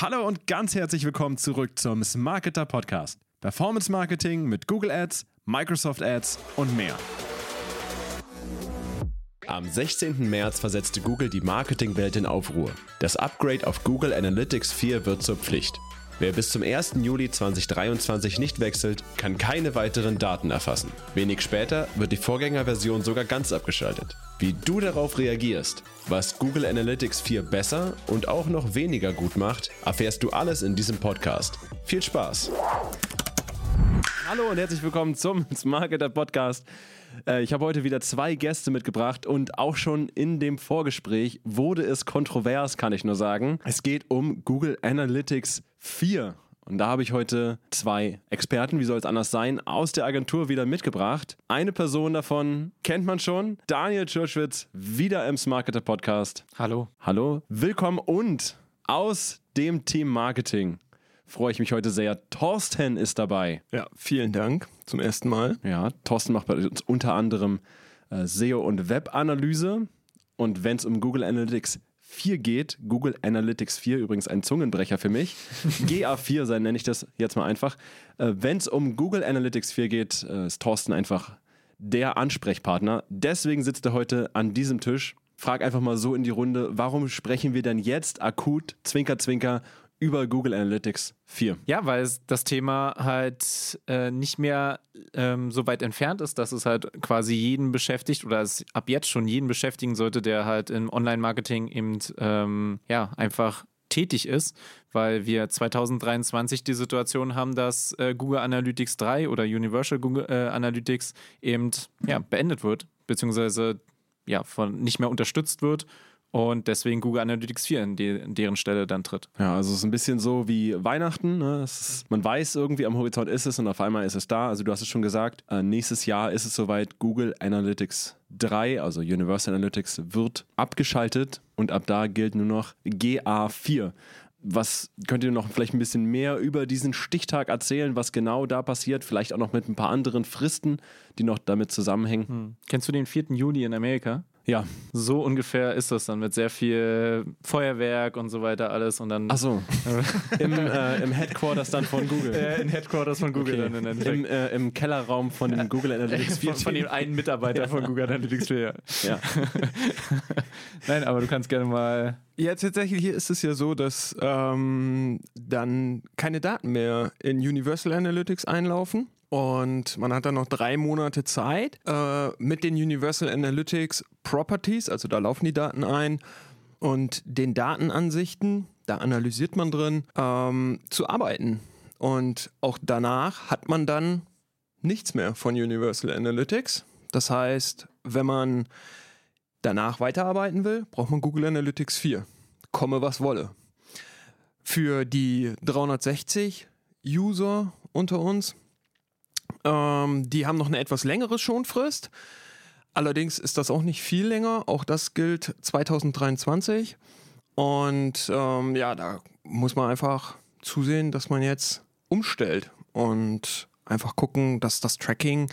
Hallo und ganz herzlich willkommen zurück zum Smarketer Podcast. Performance Marketing mit Google Ads, Microsoft Ads und mehr. Am 16. März versetzte Google die Marketingwelt in Aufruhr. Das Upgrade auf Google Analytics 4 wird zur Pflicht. Wer bis zum 1. Juli 2023 nicht wechselt, kann keine weiteren Daten erfassen. Wenig später wird die Vorgängerversion sogar ganz abgeschaltet. Wie du darauf reagierst, was Google Analytics 4 besser und auch noch weniger gut macht, erfährst du alles in diesem Podcast. Viel Spaß! Hallo und herzlich willkommen zum Smarketer Podcast. Äh, ich habe heute wieder zwei Gäste mitgebracht und auch schon in dem Vorgespräch wurde es kontrovers, kann ich nur sagen. Es geht um Google Analytics 4. Und da habe ich heute zwei Experten, wie soll es anders sein, aus der Agentur wieder mitgebracht. Eine Person davon kennt man schon, Daniel Tschurschwitz, wieder im Smarketer Podcast. Hallo. Hallo, willkommen und aus dem Team Marketing freue ich mich heute sehr. Thorsten ist dabei. Ja, vielen Dank zum ersten Mal. Ja, Thorsten macht bei uns unter anderem äh, SEO und Webanalyse. Und wenn es um Google Analytics 4 geht, Google Analytics 4, übrigens ein Zungenbrecher für mich, GA4 sein nenne ich das jetzt mal einfach. Äh, wenn es um Google Analytics 4 geht, äh, ist Thorsten einfach der Ansprechpartner. Deswegen sitzt er heute an diesem Tisch. Frag einfach mal so in die Runde, warum sprechen wir denn jetzt akut, Zwinker, Zwinker, über Google Analytics 4. Ja, weil das Thema halt äh, nicht mehr ähm, so weit entfernt ist, dass es halt quasi jeden beschäftigt oder es ab jetzt schon jeden beschäftigen sollte, der halt im Online-Marketing eben ähm, ja einfach tätig ist, weil wir 2023 die Situation haben, dass äh, Google Analytics 3 oder Universal Google äh, Analytics eben ja, beendet wird, beziehungsweise ja, von nicht mehr unterstützt wird und deswegen Google Analytics 4 in, die, in deren Stelle dann tritt. Ja, also es ist ein bisschen so wie Weihnachten. Ne? Ist, man weiß irgendwie, am Horizont ist es und auf einmal ist es da. Also du hast es schon gesagt, äh, nächstes Jahr ist es soweit, Google Analytics 3, also Universal Analytics, wird abgeschaltet und ab da gilt nur noch GA4. Was könnt ihr noch vielleicht ein bisschen mehr über diesen Stichtag erzählen, was genau da passiert? Vielleicht auch noch mit ein paar anderen Fristen, die noch damit zusammenhängen. Hm. Kennst du den 4. Juli in Amerika? Ja. So ungefähr ist das dann mit sehr viel Feuerwerk und so weiter alles und dann. Ach so. Im, äh, Im Headquarters dann von Google. Äh, in Headquarters von Google okay. dann Im, äh, Im Kellerraum von dem Google Analytics 4. Von, von dem einen Mitarbeiter ja. von Google Analytics 4. Ja. ja. Nein, aber du kannst gerne mal. Ja, tatsächlich ist es ja so, dass ähm, dann keine Daten mehr in Universal Analytics einlaufen. Und man hat dann noch drei Monate Zeit äh, mit den Universal Analytics Properties, also da laufen die Daten ein, und den Datenansichten, da analysiert man drin, ähm, zu arbeiten. Und auch danach hat man dann nichts mehr von Universal Analytics. Das heißt, wenn man danach weiterarbeiten will, braucht man Google Analytics 4. Komme was wolle. Für die 360 User unter uns ähm, die haben noch eine etwas längere Schonfrist. Allerdings ist das auch nicht viel länger. Auch das gilt 2023. Und ähm, ja, da muss man einfach zusehen, dass man jetzt umstellt und einfach gucken, dass das Tracking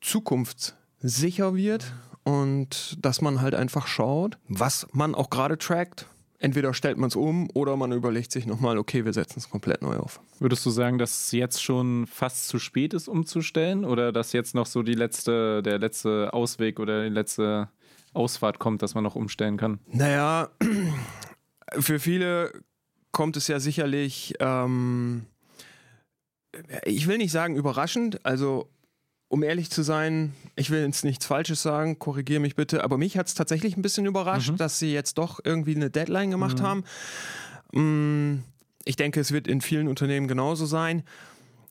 zukunftssicher wird und dass man halt einfach schaut, was man auch gerade trackt, entweder stellt man es um oder man überlegt sich nochmal, okay, wir setzen es komplett neu auf. Würdest du sagen, dass es jetzt schon fast zu spät ist, umzustellen oder dass jetzt noch so die letzte, der letzte Ausweg oder die letzte Ausfahrt kommt, dass man noch umstellen kann? Naja, für viele kommt es ja sicherlich, ähm, ich will nicht sagen überraschend, also um ehrlich zu sein, ich will jetzt nichts Falsches sagen, korrigiere mich bitte, aber mich hat es tatsächlich ein bisschen überrascht, mhm. dass sie jetzt doch irgendwie eine Deadline gemacht mhm. haben. Mm, ich denke, es wird in vielen Unternehmen genauso sein.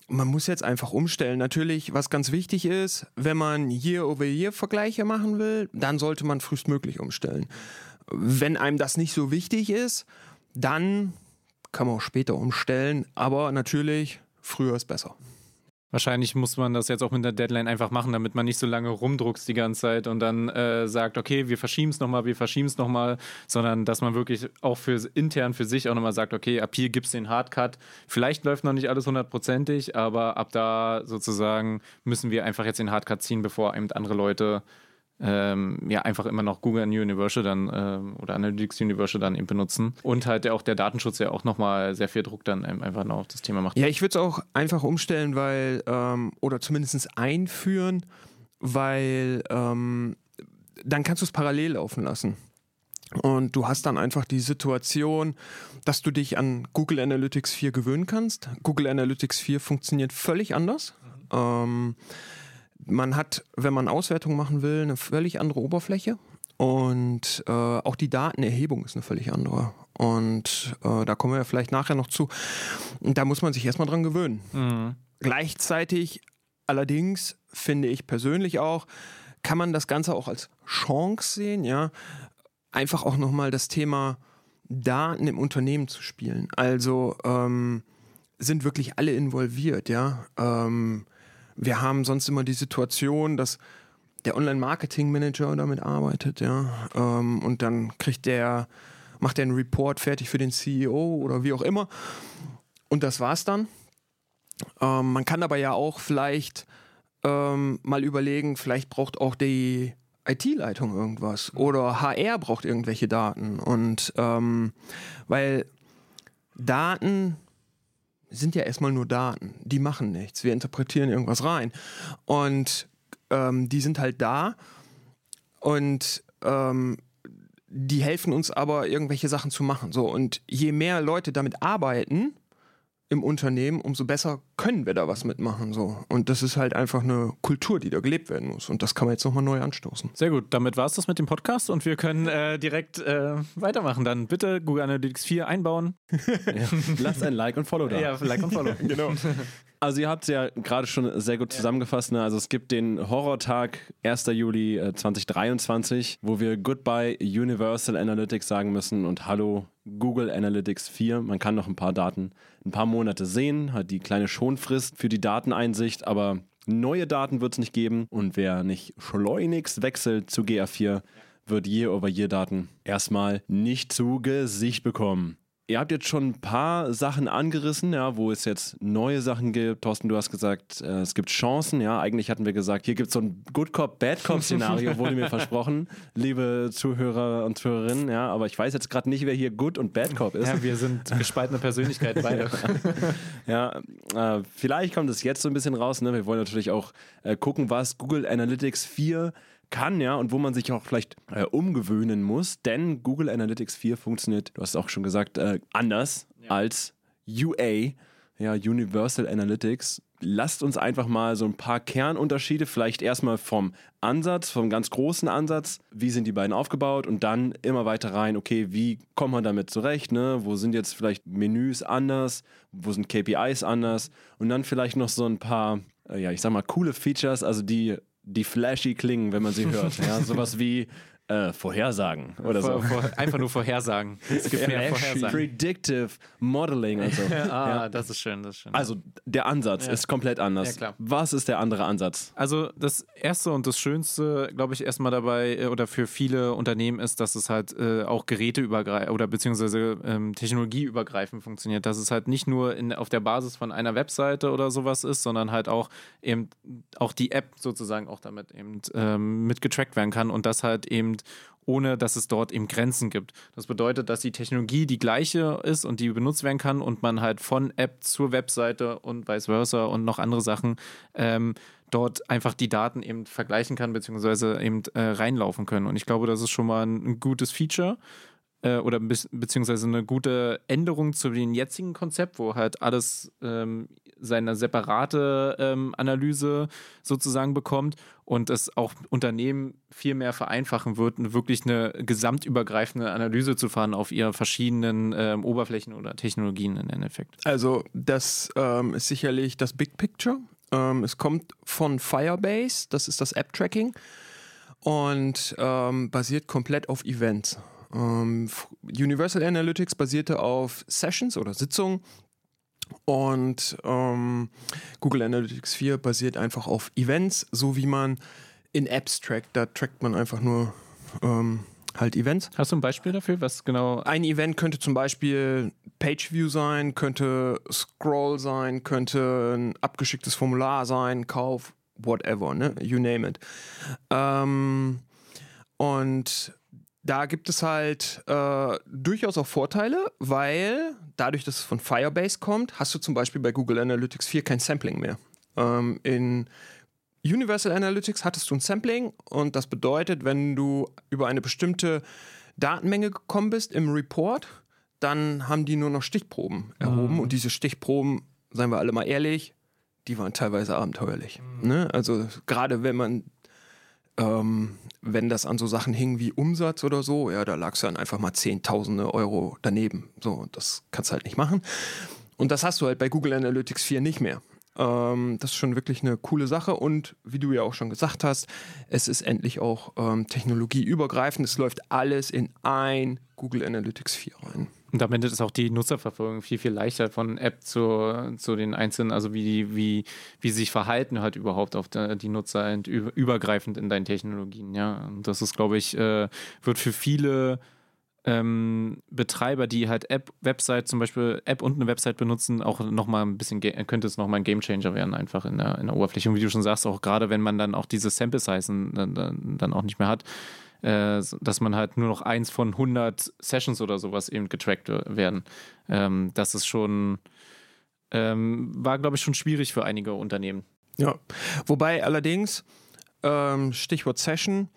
Man muss jetzt einfach umstellen. Natürlich, was ganz wichtig ist, wenn man Year-over-Year-Vergleiche machen will, dann sollte man frühestmöglich umstellen. Wenn einem das nicht so wichtig ist, dann kann man auch später umstellen, aber natürlich, früher ist besser. Wahrscheinlich muss man das jetzt auch mit der Deadline einfach machen, damit man nicht so lange rumdruckst die ganze Zeit und dann äh, sagt, okay, wir verschieben es nochmal, wir verschieben es nochmal, sondern dass man wirklich auch für intern für sich auch nochmal sagt, okay, ab hier gibt es den Hardcut. Vielleicht läuft noch nicht alles hundertprozentig, aber ab da sozusagen müssen wir einfach jetzt den Hardcut ziehen, bevor eben andere Leute ähm, ja einfach immer noch Google Universal dann ähm, oder Analytics Universal dann eben benutzen und halt auch der Datenschutz ja auch nochmal sehr viel Druck dann einfach noch auf das Thema macht. Ja, ich würde es auch einfach umstellen, weil ähm, oder zumindest einführen, weil ähm, dann kannst du es parallel laufen lassen. Und du hast dann einfach die Situation, dass du dich an Google Analytics 4 gewöhnen kannst. Google Analytics 4 funktioniert völlig anders. Mhm. Man hat, wenn man Auswertung machen will, eine völlig andere Oberfläche. Und äh, auch die Datenerhebung ist eine völlig andere. Und äh, da kommen wir vielleicht nachher noch zu. Da muss man sich erstmal dran gewöhnen. Mhm. Gleichzeitig allerdings finde ich persönlich auch, kann man das Ganze auch als Chance sehen, ja, einfach auch nochmal das Thema Daten im Unternehmen zu spielen. Also ähm, sind wirklich alle involviert, ja. Ähm, wir haben sonst immer die Situation, dass der Online-Marketing-Manager damit arbeitet, ja. Ähm, und dann kriegt der, macht der einen Report fertig für den CEO oder wie auch immer. Und das war's dann. Ähm, man kann aber ja auch vielleicht ähm, mal überlegen, vielleicht braucht auch die IT-Leitung irgendwas oder HR braucht irgendwelche Daten. Und ähm, weil Daten sind ja erstmal nur Daten, die machen nichts. Wir interpretieren irgendwas rein. Und ähm, die sind halt da und ähm, die helfen uns aber, irgendwelche Sachen zu machen. So, und je mehr Leute damit arbeiten, im Unternehmen, umso besser können wir da was mitmachen. So. Und das ist halt einfach eine Kultur, die da gelebt werden muss. Und das kann man jetzt nochmal neu anstoßen. Sehr gut, damit war es das mit dem Podcast und wir können äh, direkt äh, weitermachen. Dann bitte Google Analytics 4 einbauen. ja. Lasst ein Like und Follow da. Ja, Like und Follow. genau. Also ihr habt es ja gerade schon sehr gut zusammengefasst. Ne? Also es gibt den Horrortag 1. Juli äh, 2023, wo wir Goodbye Universal Analytics sagen müssen und Hallo Google Analytics 4. Man kann noch ein paar Daten, ein paar Monate sehen, hat die kleine Schonfrist für die Dateneinsicht, aber neue Daten wird es nicht geben. Und wer nicht schleunigst wechselt zu GA4, wird Year-over-Year-Daten erstmal nicht zu Gesicht bekommen. Ihr habt jetzt schon ein paar Sachen angerissen, ja, wo es jetzt neue Sachen gibt. Thorsten, du hast gesagt, äh, es gibt Chancen. Ja, eigentlich hatten wir gesagt, hier gibt es so ein Good Cop, Bad Cop Szenario, wurde mir versprochen, liebe Zuhörer und Zuhörerinnen. Ja, aber ich weiß jetzt gerade nicht, wer hier Good und Bad Cop ist. Ja, wir sind gespaltene Persönlichkeiten beide. ja, äh, vielleicht kommt es jetzt so ein bisschen raus. Ne? Wir wollen natürlich auch äh, gucken, was Google Analytics 4 kann, ja, und wo man sich auch vielleicht äh, umgewöhnen muss, denn Google Analytics 4 funktioniert, du hast es auch schon gesagt, äh, anders ja. als UA, ja, Universal Analytics. Lasst uns einfach mal so ein paar Kernunterschiede, vielleicht erstmal vom Ansatz, vom ganz großen Ansatz, wie sind die beiden aufgebaut und dann immer weiter rein, okay, wie kommt man damit zurecht, ne? Wo sind jetzt vielleicht Menüs anders, wo sind KPIs anders und dann vielleicht noch so ein paar, äh, ja, ich sag mal, coole Features, also die die flashy klingen, wenn man sie hört. Ja, sowas wie äh, Vorhersagen oder vor, so. Vor, einfach nur Vorhersagen. Es gibt mehr Vorhersagen. Predictive Modeling und so. ah, ja. das ist schön, das ist schön. Also der Ansatz ja. ist komplett anders. Ja, klar. Was ist der andere Ansatz? Also das erste und das Schönste, glaube ich, erstmal dabei äh, oder für viele Unternehmen ist, dass es halt äh, auch geräteübergreifend oder beziehungsweise ähm, technologieübergreifend funktioniert. Dass es halt nicht nur in, auf der Basis von einer Webseite oder sowas ist, sondern halt auch eben auch die App sozusagen auch damit eben ähm, mitgetrackt werden kann und das halt eben ohne dass es dort eben Grenzen gibt. Das bedeutet, dass die Technologie die gleiche ist und die benutzt werden kann und man halt von App zur Webseite und vice versa und noch andere Sachen ähm, dort einfach die Daten eben vergleichen kann, beziehungsweise eben äh, reinlaufen können. Und ich glaube, das ist schon mal ein, ein gutes Feature äh, oder be beziehungsweise eine gute Änderung zu dem jetzigen Konzept, wo halt alles ähm, seine separate ähm, Analyse sozusagen bekommt und es auch Unternehmen viel mehr vereinfachen wird, wirklich eine gesamtübergreifende Analyse zu fahren auf ihre verschiedenen ähm, Oberflächen oder Technologien im Endeffekt. Also das ähm, ist sicherlich das Big Picture. Ähm, es kommt von Firebase, das ist das App-Tracking und ähm, basiert komplett auf Events. Ähm, Universal Analytics basierte auf Sessions oder Sitzungen und ähm, Google Analytics 4 basiert einfach auf Events, so wie man in Apps trackt. Da trackt man einfach nur ähm, halt Events. Hast du ein Beispiel dafür, was genau? Ein Event könnte zum Beispiel Pageview sein, könnte Scroll sein, könnte ein abgeschicktes Formular sein, Kauf, whatever, ne? You name it. Ähm, Und da gibt es halt äh, durchaus auch Vorteile, weil dadurch, dass es von Firebase kommt, hast du zum Beispiel bei Google Analytics 4 kein Sampling mehr. Ähm, in Universal Analytics hattest du ein Sampling und das bedeutet, wenn du über eine bestimmte Datenmenge gekommen bist im Report, dann haben die nur noch Stichproben erhoben mhm. und diese Stichproben, seien wir alle mal ehrlich, die waren teilweise abenteuerlich. Mhm. Ne? Also gerade wenn man ähm, wenn das an so Sachen hing wie Umsatz oder so, ja, da lag es dann einfach mal Zehntausende Euro daneben. So, das kannst du halt nicht machen. Und das hast du halt bei Google Analytics 4 nicht mehr. Ähm, das ist schon wirklich eine coole Sache und wie du ja auch schon gesagt hast, es ist endlich auch ähm, technologieübergreifend. Es läuft alles in ein Google Analytics 4 rein. Und damit ist auch die Nutzerverfolgung viel, viel leichter von App zu, zu den einzelnen, also wie, wie, wie sich verhalten halt überhaupt auf der, die Nutzer übergreifend in deinen Technologien. Ja, und das ist, glaube ich, äh, wird für viele ähm, Betreiber, die halt App, Website, zum Beispiel App und eine Website benutzen, auch nochmal ein bisschen, könnte es nochmal ein Gamechanger werden, einfach in der, in der Oberfläche. Und wie du schon sagst, auch gerade wenn man dann auch diese Sample Size dann, dann, dann auch nicht mehr hat, äh, dass man halt nur noch eins von 100 Sessions oder sowas eben getrackt werden. Ähm, das ist schon, ähm, war glaube ich schon schwierig für einige Unternehmen. Ja, wobei allerdings, ähm, Stichwort Session,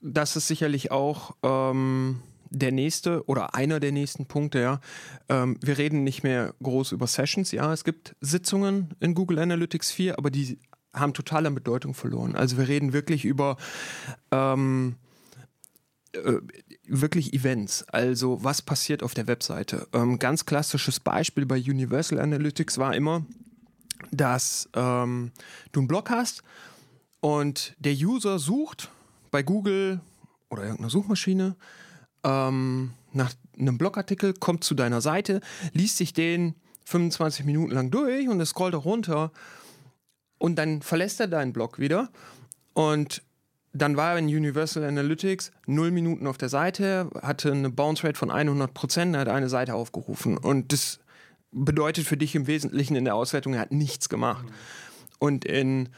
das ist sicherlich auch ähm, der nächste oder einer der nächsten Punkte, ja. Ähm, wir reden nicht mehr groß über Sessions, ja. Es gibt Sitzungen in Google Analytics 4, aber die haben total an Bedeutung verloren. Also wir reden wirklich über ähm, äh, wirklich Events, also was passiert auf der Webseite. Ähm, ganz klassisches Beispiel bei Universal Analytics war immer, dass ähm, du einen Blog hast und der User sucht bei Google oder irgendeiner Suchmaschine ähm, nach einem Blogartikel, kommt zu deiner Seite, liest sich den 25 Minuten lang durch und es scrollt auch runter und dann verlässt er deinen Blog wieder und dann war er in Universal Analytics 0 Minuten auf der Seite, hatte eine Bounce Rate von 100 Prozent, hat eine Seite aufgerufen. Und das bedeutet für dich im Wesentlichen in der Auswertung, er hat nichts gemacht. Und in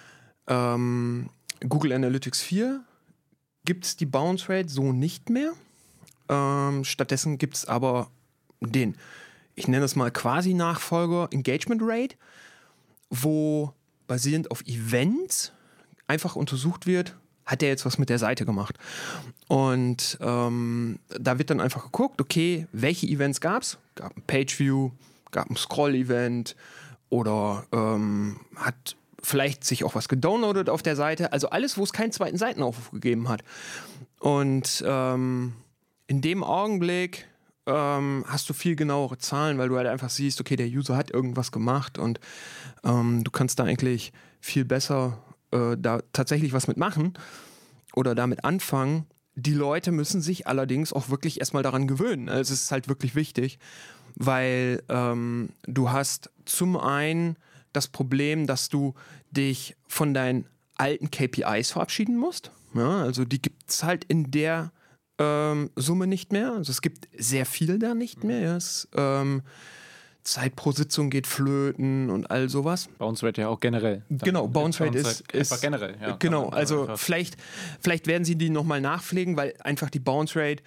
ähm, Google Analytics 4 gibt es die Bounce Rate so nicht mehr. Ähm, stattdessen gibt es aber den, ich nenne es mal quasi Nachfolger Engagement Rate, wo basierend auf Events einfach untersucht wird, hat der jetzt was mit der Seite gemacht? Und ähm, da wird dann einfach geguckt, okay, welche Events gab es? Gab ein Pageview, gab ein Scroll-Event oder ähm, hat vielleicht sich auch was gedownloadet auf der Seite. Also alles, wo es keinen zweiten Seitenaufruf gegeben hat. Und ähm, in dem Augenblick ähm, hast du viel genauere Zahlen, weil du halt einfach siehst, okay, der User hat irgendwas gemacht und ähm, du kannst da eigentlich viel besser äh, da tatsächlich was mitmachen oder damit anfangen. Die Leute müssen sich allerdings auch wirklich erstmal daran gewöhnen. Also es ist halt wirklich wichtig, weil ähm, du hast zum einen das Problem, dass du dich von deinen alten KPIs verabschieden musst. Ja, also die gibt es halt in der ähm, Summe nicht mehr. Also es gibt sehr viel da nicht mehr. Ja. Es, ähm, Zeit pro Sitzung geht flöten und all sowas. Bounce Rate ja auch generell. Genau, Bounce Rate ist, ist einfach generell. Ja, genau, also vielleicht, vielleicht werden sie die nochmal nachpflegen, weil einfach die Bounce Rate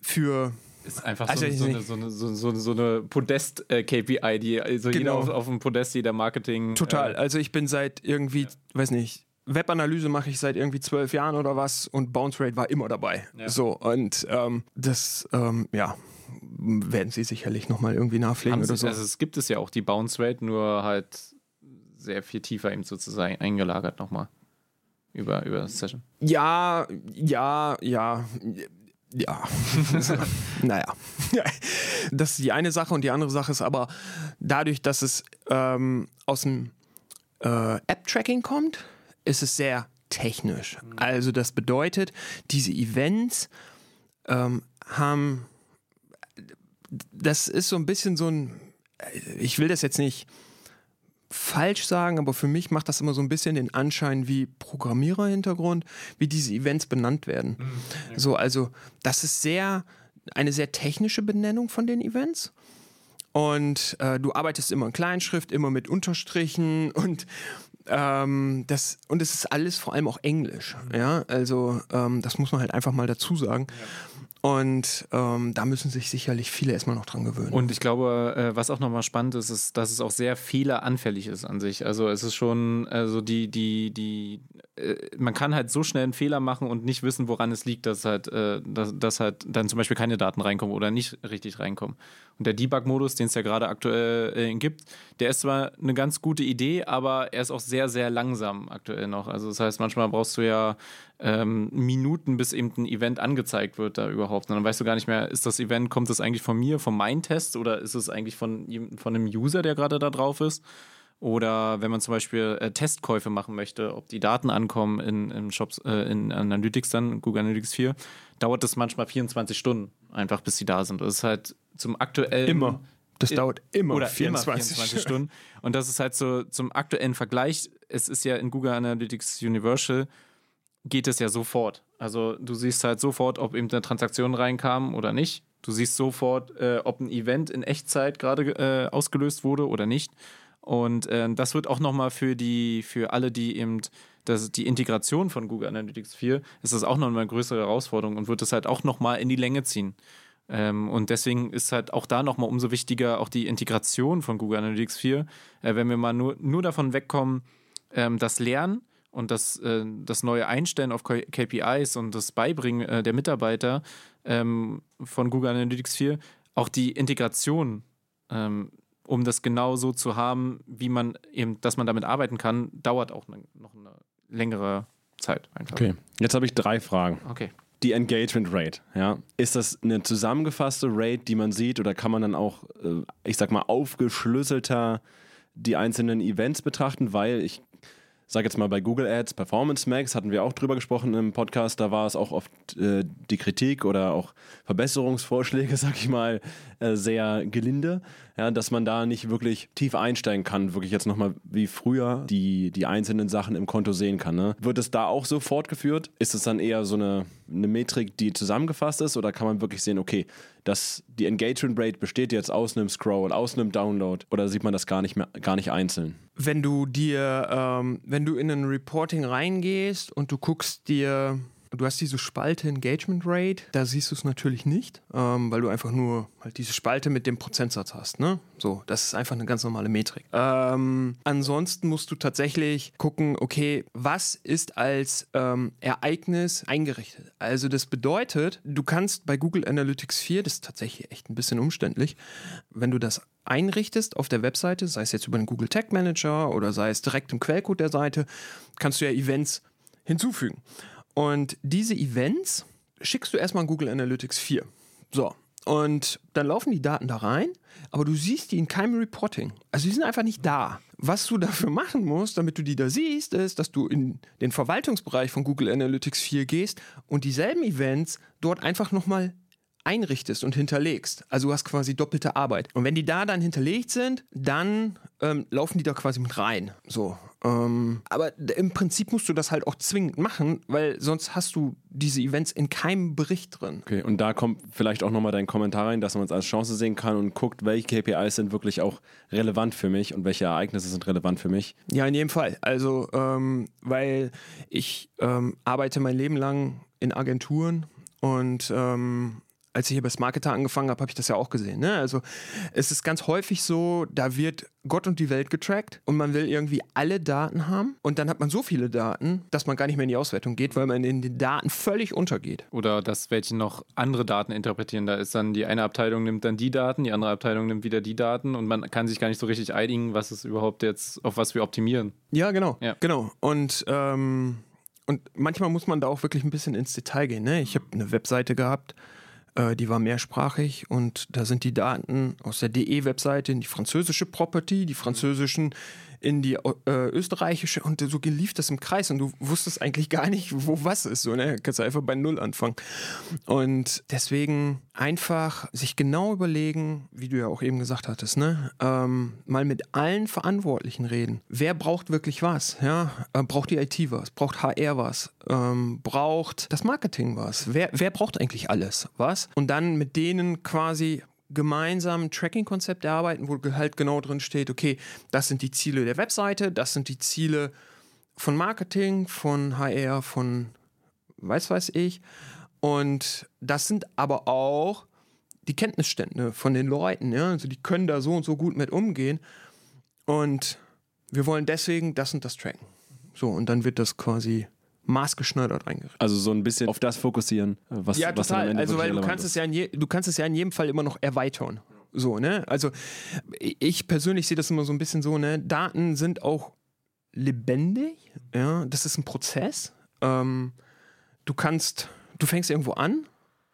für ist einfach also so, eine, so, eine, so, so, so eine Podest-KPI, die also genau. jeder auf, auf dem Podest, jeder Marketing. Total. Äh, also ich bin seit irgendwie, ja. weiß nicht, Webanalyse mache ich seit irgendwie zwölf Jahren oder was und Bounce Rate war immer dabei. Ja. So, und ähm, das, ähm, ja, werden sie sicherlich nochmal irgendwie nachpflegen Haben oder so. Also es gibt es ja auch die Bounce Rate, nur halt sehr viel tiefer eben sozusagen eingelagert nochmal über, über das Session. Ja, ja, ja. Ja, naja. Das ist die eine Sache und die andere Sache ist aber dadurch, dass es ähm, aus dem äh, App-Tracking kommt, ist es sehr technisch. Also das bedeutet, diese Events ähm, haben das ist so ein bisschen so ein, ich will das jetzt nicht falsch sagen, aber für mich macht das immer so ein bisschen den Anschein wie Programmierer-Hintergrund, wie diese Events benannt werden. Mhm. So, also das ist sehr eine sehr technische Benennung von den Events. Und äh, du arbeitest immer in Kleinschrift, immer mit Unterstrichen und ähm, das, und es ist alles vor allem auch Englisch. Ja, also ähm, das muss man halt einfach mal dazu sagen. Ja. Und ähm, da müssen sich sicherlich viele erstmal noch dran gewöhnen. Und ich glaube, äh, was auch nochmal spannend ist, ist, dass es auch sehr fehleranfällig ist an sich. Also es ist schon, also die, die, die, äh, man kann halt so schnell einen Fehler machen und nicht wissen, woran es liegt, dass halt, äh, dass, dass halt dann zum Beispiel keine Daten reinkommen oder nicht richtig reinkommen. Und der Debug-Modus, den es ja gerade aktuell äh, gibt, der ist zwar eine ganz gute Idee, aber er ist auch sehr, sehr langsam aktuell noch. Also das heißt, manchmal brauchst du ja ähm, Minuten, bis eben ein Event angezeigt wird da überhaupt. Und dann weißt du gar nicht mehr, ist das Event, kommt das eigentlich von mir, von meinem Test oder ist es eigentlich von, von einem User, der gerade da drauf ist? Oder wenn man zum Beispiel äh, Testkäufe machen möchte, ob die Daten ankommen in, in Shops, äh, in Analytics dann, Google Analytics 4, dauert das manchmal 24 Stunden, einfach bis sie da sind. Das ist halt zum aktuellen. Immer. Das dauert immer oder 24, immer 24 Stunden. Und das ist halt so zum aktuellen Vergleich. Es ist ja in Google Analytics Universal geht es ja sofort. Also du siehst halt sofort, ob eben eine Transaktion reinkam oder nicht. Du siehst sofort, äh, ob ein Event in Echtzeit gerade äh, ausgelöst wurde oder nicht. Und äh, das wird auch nochmal für die, für alle, die eben das, die Integration von Google Analytics 4, ist das auch nochmal eine größere Herausforderung und wird das halt auch nochmal in die Länge ziehen. Ähm, und deswegen ist halt auch da nochmal umso wichtiger auch die Integration von Google Analytics 4. Äh, wenn wir mal nur, nur davon wegkommen, ähm, das Lernen und das, äh, das neue Einstellen auf KPIs und das Beibringen äh, der Mitarbeiter ähm, von Google Analytics 4, auch die Integration, ähm, um das genau so zu haben, wie man eben, dass man damit arbeiten kann, dauert auch ne, noch eine längere Zeit einfach. Okay, jetzt habe ich drei Fragen. Okay. Die Engagement Rate, ja. Ist das eine zusammengefasste Rate, die man sieht, oder kann man dann auch, äh, ich sag mal, aufgeschlüsselter die einzelnen Events betrachten? Weil ich sage jetzt mal bei Google Ads, Performance Max, hatten wir auch drüber gesprochen im Podcast, da war es auch oft äh, die Kritik oder auch Verbesserungsvorschläge, sag ich mal, äh, sehr gelinde, ja, dass man da nicht wirklich tief einsteigen kann, wirklich jetzt nochmal wie früher die, die einzelnen Sachen im Konto sehen kann. Ne? Wird es da auch so fortgeführt? Ist es dann eher so eine, eine Metrik, die zusammengefasst ist oder kann man wirklich sehen, okay, dass die Engagement Rate besteht jetzt aus einem Scroll, aus einem Download oder sieht man das gar nicht mehr, gar nicht einzeln? Wenn du dir, ähm, wenn du in ein Reporting reingehst und du guckst dir Du hast diese Spalte Engagement Rate, da siehst du es natürlich nicht, ähm, weil du einfach nur halt diese Spalte mit dem Prozentsatz hast. Ne? So, das ist einfach eine ganz normale Metrik. Ähm, ansonsten musst du tatsächlich gucken, okay, was ist als ähm, Ereignis eingerichtet? Also das bedeutet, du kannst bei Google Analytics 4, das ist tatsächlich echt ein bisschen umständlich, wenn du das einrichtest auf der Webseite, sei es jetzt über den Google Tag Manager oder sei es direkt im Quellcode der Seite, kannst du ja Events hinzufügen. Und diese Events schickst du erstmal an Google Analytics 4. So. Und dann laufen die Daten da rein, aber du siehst die in keinem Reporting. Also die sind einfach nicht da. Was du dafür machen musst, damit du die da siehst, ist, dass du in den Verwaltungsbereich von Google Analytics 4 gehst und dieselben Events dort einfach nochmal einrichtest und hinterlegst. Also du hast quasi doppelte Arbeit. Und wenn die da dann hinterlegt sind, dann ähm, laufen die da quasi mit rein. So. Ähm, aber im Prinzip musst du das halt auch zwingend machen, weil sonst hast du diese Events in keinem Bericht drin. Okay, und da kommt vielleicht auch nochmal dein Kommentar rein, dass man es als Chance sehen kann und guckt, welche KPIs sind wirklich auch relevant für mich und welche Ereignisse sind relevant für mich. Ja, in jedem Fall. Also, ähm, weil ich ähm, arbeite mein Leben lang in Agenturen und ähm, als ich hier bei Smarketer angefangen habe, habe ich das ja auch gesehen. Ne? Also es ist ganz häufig so, da wird Gott und die Welt getrackt und man will irgendwie alle Daten haben und dann hat man so viele Daten, dass man gar nicht mehr in die Auswertung geht, weil man in den Daten völlig untergeht. Oder dass welche noch andere Daten interpretieren. Da ist dann die eine Abteilung nimmt dann die Daten, die andere Abteilung nimmt wieder die Daten und man kann sich gar nicht so richtig einigen, was ist überhaupt jetzt, auf was wir optimieren. Ja, genau. Ja. Genau. Und ähm, und manchmal muss man da auch wirklich ein bisschen ins Detail gehen. Ne? Ich habe eine Webseite gehabt, äh, die war mehrsprachig und da sind die Daten aus der DE-Webseite in die französische Property, die französischen in die äh, österreichische und so lief das im Kreis und du wusstest eigentlich gar nicht, wo was ist. So, ne? Kannst du einfach bei Null anfangen. Und deswegen einfach sich genau überlegen, wie du ja auch eben gesagt hattest, ne? Ähm, mal mit allen Verantwortlichen reden. Wer braucht wirklich was? Ja? Äh, braucht die IT was? Braucht HR was? Ähm, braucht das Marketing was? Wer, wer braucht eigentlich alles was? Und dann mit denen quasi gemeinsam ein Tracking-Konzept erarbeiten, wo halt genau drin steht, okay, das sind die Ziele der Webseite, das sind die Ziele von Marketing, von HR, von weiß weiß ich. Und das sind aber auch die Kenntnisstände von den Leuten, ja. Also die können da so und so gut mit umgehen. Und wir wollen deswegen das und das tracken. So, und dann wird das quasi maßgeschneidert eingerichtet. Also so ein bisschen auf das fokussieren, was Ja, was dann am total. Ende Also, weil du kannst, ist. es ja in je, du kannst es ja in jedem Fall immer noch erweitern. So, ne? Also, ich persönlich sehe das immer so ein bisschen so, ne? Daten sind auch lebendig. Ja, das ist ein Prozess. Ähm, du kannst, du fängst irgendwo an,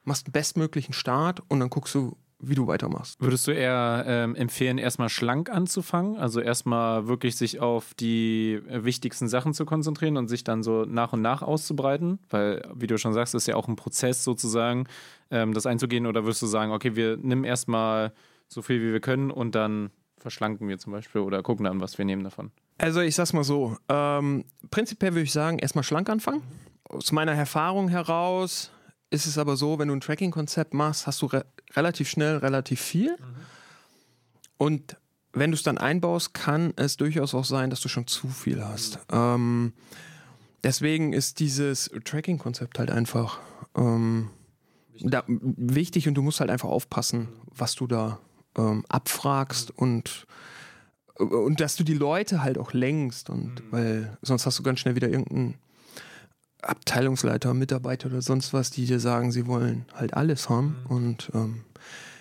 machst einen bestmöglichen Start und dann guckst du, wie du weitermachst. Würdest du eher ähm, empfehlen, erstmal schlank anzufangen? Also erstmal wirklich sich auf die wichtigsten Sachen zu konzentrieren und sich dann so nach und nach auszubreiten? Weil, wie du schon sagst, ist ja auch ein Prozess sozusagen, ähm, das einzugehen. Oder würdest du sagen, okay, wir nehmen erstmal so viel, wie wir können und dann verschlanken wir zum Beispiel oder gucken dann, was wir nehmen davon? Also ich sag's mal so, ähm, prinzipiell würde ich sagen, erstmal schlank anfangen. Aus meiner Erfahrung heraus ist es aber so, wenn du ein Tracking-Konzept machst, hast du re relativ schnell relativ viel. Und wenn du es dann einbaust, kann es durchaus auch sein, dass du schon zu viel hast. Ähm, deswegen ist dieses Tracking-Konzept halt einfach ähm, da, wichtig und du musst halt einfach aufpassen, was du da ähm, abfragst und und dass du die Leute halt auch lenkst und weil sonst hast du ganz schnell wieder irgendeinen Abteilungsleiter, Mitarbeiter oder sonst was, die dir sagen, sie wollen halt alles haben und ähm,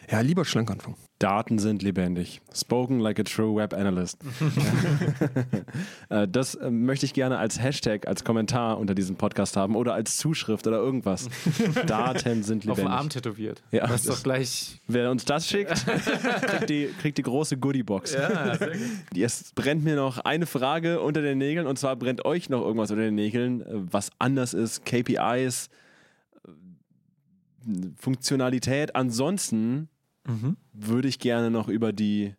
ja, lieber schlank anfangen. Daten sind lebendig. Spoken like a true Web Analyst. Äh, das äh, möchte ich gerne als Hashtag, als Kommentar unter diesem Podcast haben oder als Zuschrift oder irgendwas. Daten sind Auf dem lebendig. Arm tätowiert. Ja, das ist doch gleich. Wer uns das schickt, kriegt die, kriegt die große Goodiebox. Ja. Jetzt brennt mir noch eine Frage unter den Nägeln und zwar brennt euch noch irgendwas unter den Nägeln, äh, was anders ist, KPIs, Funktionalität. Ansonsten Mhm. würde ich gerne noch über die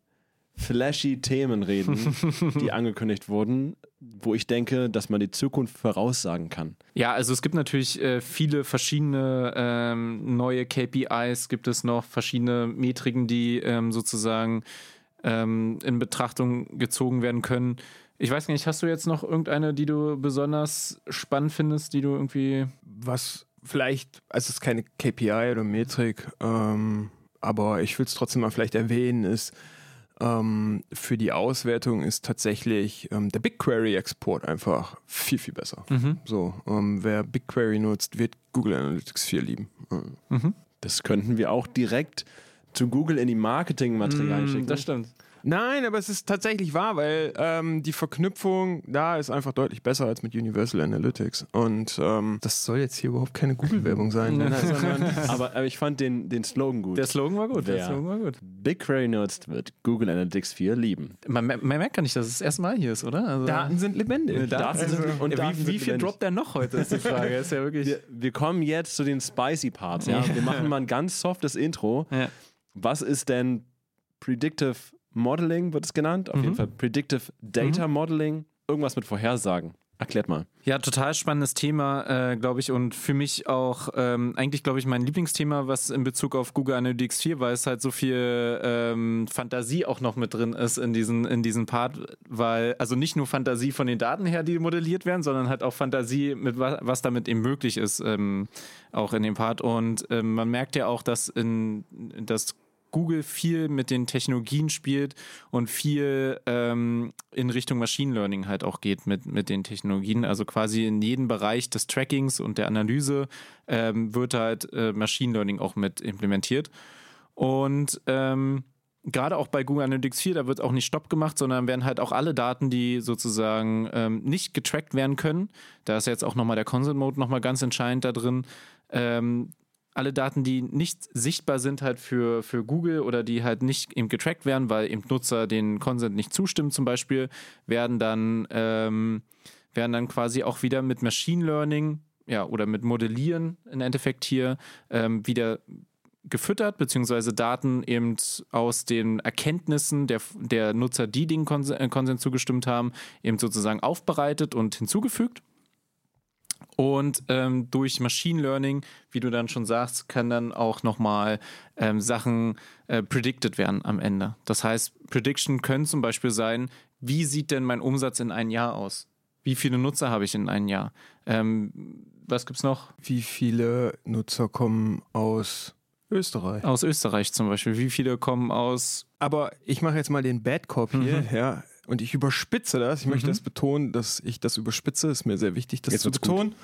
flashy Themen reden, die angekündigt wurden, wo ich denke, dass man die Zukunft voraussagen kann. Ja, also es gibt natürlich äh, viele verschiedene ähm, neue KPIs, gibt es noch verschiedene Metriken, die ähm, sozusagen ähm, in Betrachtung gezogen werden können. Ich weiß gar nicht, hast du jetzt noch irgendeine, die du besonders spannend findest, die du irgendwie. Was vielleicht, also es ist keine KPI oder Metrik, ähm, aber ich will es trotzdem mal vielleicht erwähnen, ist ähm, für die Auswertung ist tatsächlich ähm, der BigQuery-Export einfach viel, viel besser. So, ähm, wer BigQuery nutzt, wird Google Analytics 4 lieben. Ähm, Das könnten wir auch direkt zu Google in die Marketingmaterialien Mm, schicken. das stimmt. Nein, aber es ist tatsächlich wahr, weil ähm, die Verknüpfung da ist einfach deutlich besser als mit Universal Analytics. Und ähm, das soll jetzt hier überhaupt keine Google-Werbung sein. Ne? aber, aber ich fand den, den Slogan gut. Der Slogan war gut. Der Wer Slogan war gut. BigQuery nutzt, wird Google Analytics 4 lieben. Man, man merkt gar nicht, dass es das erste Mal hier ist, oder? Also, Daten sind lebendig. Daten sind- Also- und wie, wie viel droppt der noch heute, ist die Frage. ist ja wirklich. Wir, wir kommen jetzt zu den spicy Parts. Ja? Wir machen mal ein ganz softes Intro. Ja. Was ist denn Predictive Modeling, wird es genannt? Auf jeden Fall Predictive Data Modeling. Irgendwas mit Vorhersagen. Erklärt mal. Ja, total spannendes Thema, äh, glaube ich, und für mich auch ähm, eigentlich, glaube ich, mein Lieblingsthema, was in Bezug auf Google Analytics 4, weil es halt so viel ähm, Fantasie auch noch mit drin ist in diesen, in diesen Part, weil, also nicht nur Fantasie von den Daten her, die modelliert werden, sondern halt auch Fantasie, mit was, was damit eben möglich ist, ähm, auch in dem Part. Und ähm, man merkt ja auch, dass in dass Google viel mit den Technologien spielt und viel ähm, in Richtung Machine Learning halt auch geht mit, mit den Technologien. Also quasi in jedem Bereich des Trackings und der Analyse ähm, wird halt äh, Machine Learning auch mit implementiert. Und ähm, gerade auch bei Google Analytics 4, da wird auch nicht Stopp gemacht, sondern werden halt auch alle Daten, die sozusagen ähm, nicht getrackt werden können, da ist jetzt auch nochmal der Consent Mode nochmal ganz entscheidend da drin, ähm, alle Daten, die nicht sichtbar sind halt für, für Google oder die halt nicht eben getrackt werden, weil eben Nutzer den Consent nicht zustimmen zum Beispiel, werden dann, ähm, werden dann quasi auch wieder mit Machine Learning ja, oder mit Modellieren im Endeffekt hier ähm, wieder gefüttert, beziehungsweise Daten eben aus den Erkenntnissen der, der Nutzer, die den Kons äh, Konsens zugestimmt haben, eben sozusagen aufbereitet und hinzugefügt. Und ähm, durch Machine Learning, wie du dann schon sagst, kann dann auch nochmal ähm, Sachen äh, predicted werden am Ende. Das heißt, Prediction können zum Beispiel sein, wie sieht denn mein Umsatz in einem Jahr aus? Wie viele Nutzer habe ich in einem Jahr? Ähm, was gibt's noch? Wie viele Nutzer kommen aus Österreich? Aus Österreich zum Beispiel. Wie viele kommen aus. Aber ich mache jetzt mal den Bad Cop hier, Mhm. ja. Und ich überspitze das. Ich möchte Mhm. das betonen, dass ich das überspitze. Ist mir sehr wichtig, das Jetzt zu betonen.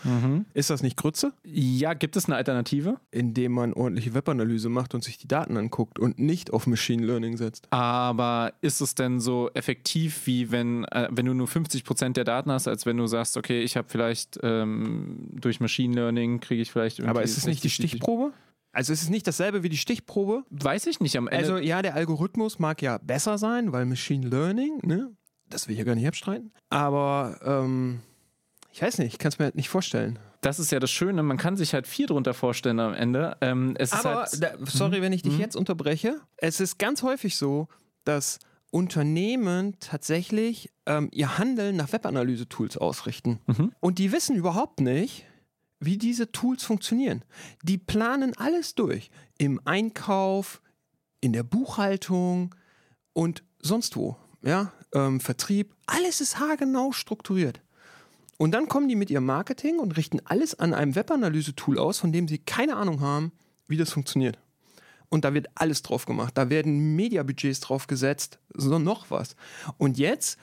Ist das nicht Grütze? Ja, gibt es eine Alternative? Indem man ordentliche Webanalyse macht und sich die Daten anguckt und nicht auf Machine Learning setzt. Aber ist es denn so effektiv, wie wenn, äh, wenn du nur 50% der Daten hast, als wenn du sagst, okay, ich habe vielleicht ähm, durch Machine Learning kriege ich vielleicht irgendwie. Aber ist es nicht die 60, Stichprobe? Also ist es nicht dasselbe wie die Stichprobe? Weiß ich nicht am Ende. Also ja, der Algorithmus mag ja besser sein, weil Machine Learning, ne? Das will ich ja gar nicht abstreiten. Aber ähm, ich weiß nicht, ich kann es mir halt nicht vorstellen. das ist ja das Schöne, man kann sich halt viel drunter vorstellen am Ende. Ähm, es Aber, ist halt, da, sorry, wenn ich dich Mhm. jetzt unterbreche. Es ist ganz häufig so, dass Unternehmen tatsächlich ähm, ihr Handeln nach Webanalyse-Tools ausrichten. Mhm. Und die wissen überhaupt nicht, wie diese Tools funktionieren. Die planen alles durch. Im Einkauf, in der Buchhaltung und sonst wo. Ja, ähm, Vertrieb. Alles ist haargenau strukturiert. Und dann kommen die mit ihrem Marketing und richten alles an einem Webanalyse-Tool aus, von dem sie keine Ahnung haben, wie das funktioniert. Und da wird alles drauf gemacht. Da werden Mediabudgets drauf gesetzt, so noch was. Und jetzt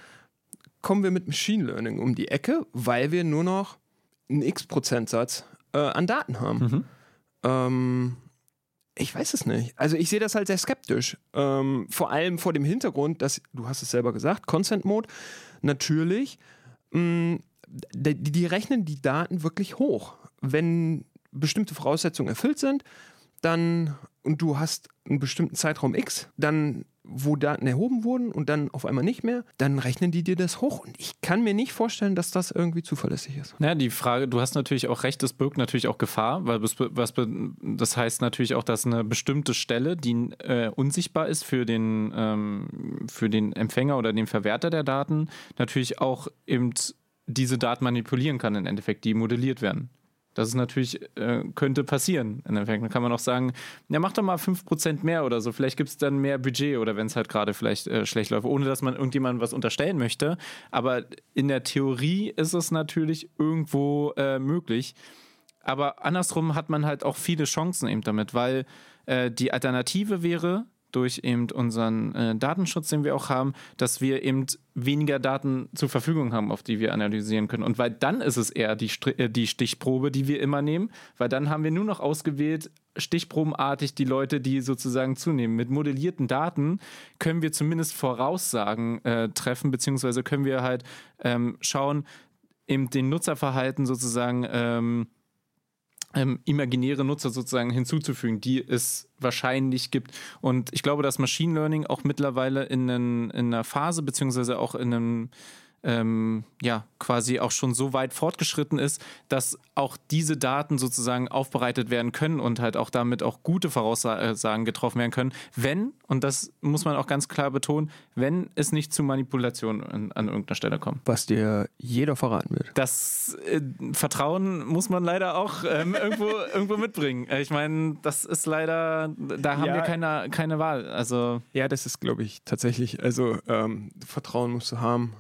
kommen wir mit Machine Learning um die Ecke, weil wir nur noch einen X-Prozentsatz äh, an Daten haben. Mhm. Ähm, ich weiß es nicht. Also ich sehe das halt sehr skeptisch. Ähm, vor allem vor dem Hintergrund, dass, du hast es selber gesagt, Consent Mode, natürlich, mh, die, die rechnen die Daten wirklich hoch. Wenn bestimmte Voraussetzungen erfüllt sind, dann und du hast einen bestimmten Zeitraum X, dann wo Daten erhoben wurden und dann auf einmal nicht mehr, dann rechnen die dir das hoch. Und ich kann mir nicht vorstellen, dass das irgendwie zuverlässig ist. Ja, die Frage, du hast natürlich auch recht, es birgt natürlich auch Gefahr, weil das, was, das heißt natürlich auch, dass eine bestimmte Stelle, die äh, unsichtbar ist für den, ähm, für den Empfänger oder den Verwerter der Daten, natürlich auch eben diese Daten manipulieren kann, im Endeffekt, die modelliert werden. Das ist natürlich, äh, könnte passieren. Im Endeffekt. Dann kann man auch sagen, ja, mach doch mal 5% mehr oder so. Vielleicht gibt es dann mehr Budget oder wenn es halt gerade vielleicht äh, schlecht läuft, ohne dass man irgendjemandem was unterstellen möchte. Aber in der Theorie ist es natürlich irgendwo äh, möglich. Aber andersrum hat man halt auch viele Chancen eben damit, weil äh, die Alternative wäre, durch eben unseren äh, Datenschutz, den wir auch haben, dass wir eben weniger Daten zur Verfügung haben, auf die wir analysieren können. Und weil dann ist es eher die, äh, die Stichprobe, die wir immer nehmen, weil dann haben wir nur noch ausgewählt, stichprobenartig die Leute, die sozusagen zunehmen. Mit modellierten Daten können wir zumindest Voraussagen äh, treffen, beziehungsweise können wir halt ähm, schauen, eben den Nutzerverhalten sozusagen ähm, ähm, imaginäre Nutzer sozusagen hinzuzufügen, die es wahrscheinlich gibt. Und ich glaube, dass Machine Learning auch mittlerweile in, einen, in einer Phase, beziehungsweise auch in einem ähm, ja, quasi auch schon so weit fortgeschritten ist, dass auch diese Daten sozusagen aufbereitet werden können und halt auch damit auch gute Voraussagen getroffen werden können, wenn, und das muss man auch ganz klar betonen, wenn es nicht zu Manipulationen an, an irgendeiner Stelle kommt. Was dir jeder verraten wird. Das äh, Vertrauen muss man leider auch ähm, irgendwo, irgendwo mitbringen. Äh, Ich meine, das ist leider, da haben Ja. wir keine, keine Wahl. Also, Ja, das ist, glaube ich, tatsächlich, also ähm, Vertrauen musst du haben.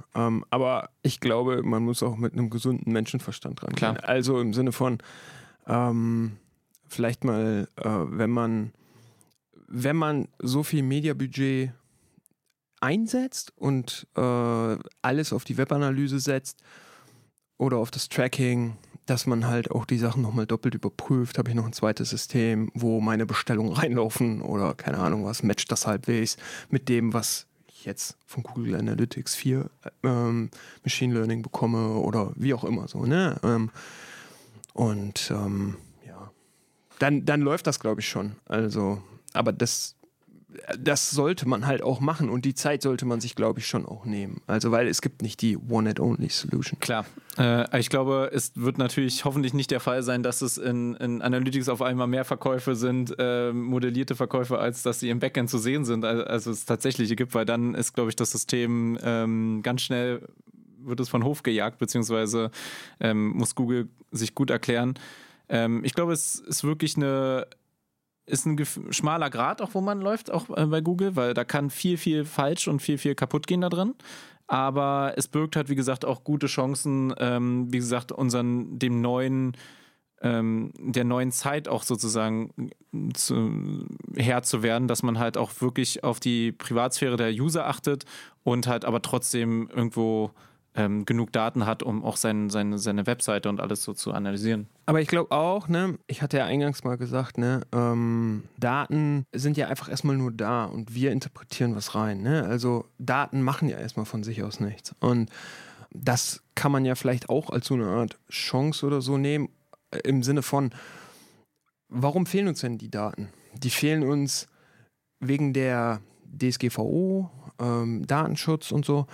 Aber ich glaube, man muss auch mit einem gesunden Menschenverstand rangehen. Klar. Also im Sinne von, ähm, vielleicht mal, äh, wenn man, wenn man so viel Mediabudget einsetzt und äh, alles auf die Webanalyse setzt oder auf das Tracking, dass man halt auch die Sachen nochmal doppelt überprüft. Habe ich noch ein zweites System, wo meine Bestellungen reinlaufen oder keine Ahnung was, matcht das halbwegs mit dem, was jetzt von Google Analytics 4 ähm, Machine Learning bekomme oder wie auch immer so, ne? Ähm, und ähm, ja, dann, dann läuft das, glaube ich, schon. Also, aber das, das sollte man halt auch machen und die Zeit sollte man sich, glaube ich, schon auch nehmen. Also, weil es gibt nicht die One-and-Only-Solution. klar. Äh, ich glaube, es wird natürlich hoffentlich nicht der Fall sein, dass es in, in Analytics auf einmal mehr Verkäufe sind, äh, modellierte Verkäufe, als dass sie im Backend zu sehen sind, als, es tatsächliche gibt, weil dann ist, glaube ich, das System ähm, ganz schnell wird es von Hof gejagt, beziehungsweise ähm, muss Google sich gut erklären. Ähm, ich glaube, es ist wirklich eine ist ein schmaler Grad, auch wo man läuft, auch äh, bei Google, weil da kann viel, viel falsch und viel, viel kaputt gehen da drin. Aber es birgt halt, wie gesagt, auch gute Chancen, ähm, wie gesagt, unseren, dem neuen, ähm, der neuen Zeit auch sozusagen zu, Herr zu werden, dass man halt auch wirklich auf die Privatsphäre der User achtet und halt aber trotzdem irgendwo ähm, genug Daten hat, um auch sein, seine, seine Webseite und alles so zu analysieren. Aber ich glaube auch, ne, ich hatte ja eingangs mal gesagt, ne, ähm, Daten sind ja einfach erstmal nur da und wir interpretieren was rein. Ne? Also Daten machen ja erstmal von sich aus nichts. Und das kann man ja vielleicht auch als so eine Art Chance oder so nehmen, äh, im Sinne von, warum fehlen uns denn die Daten? Die fehlen uns wegen der DSGVO, ähm, Datenschutz und so.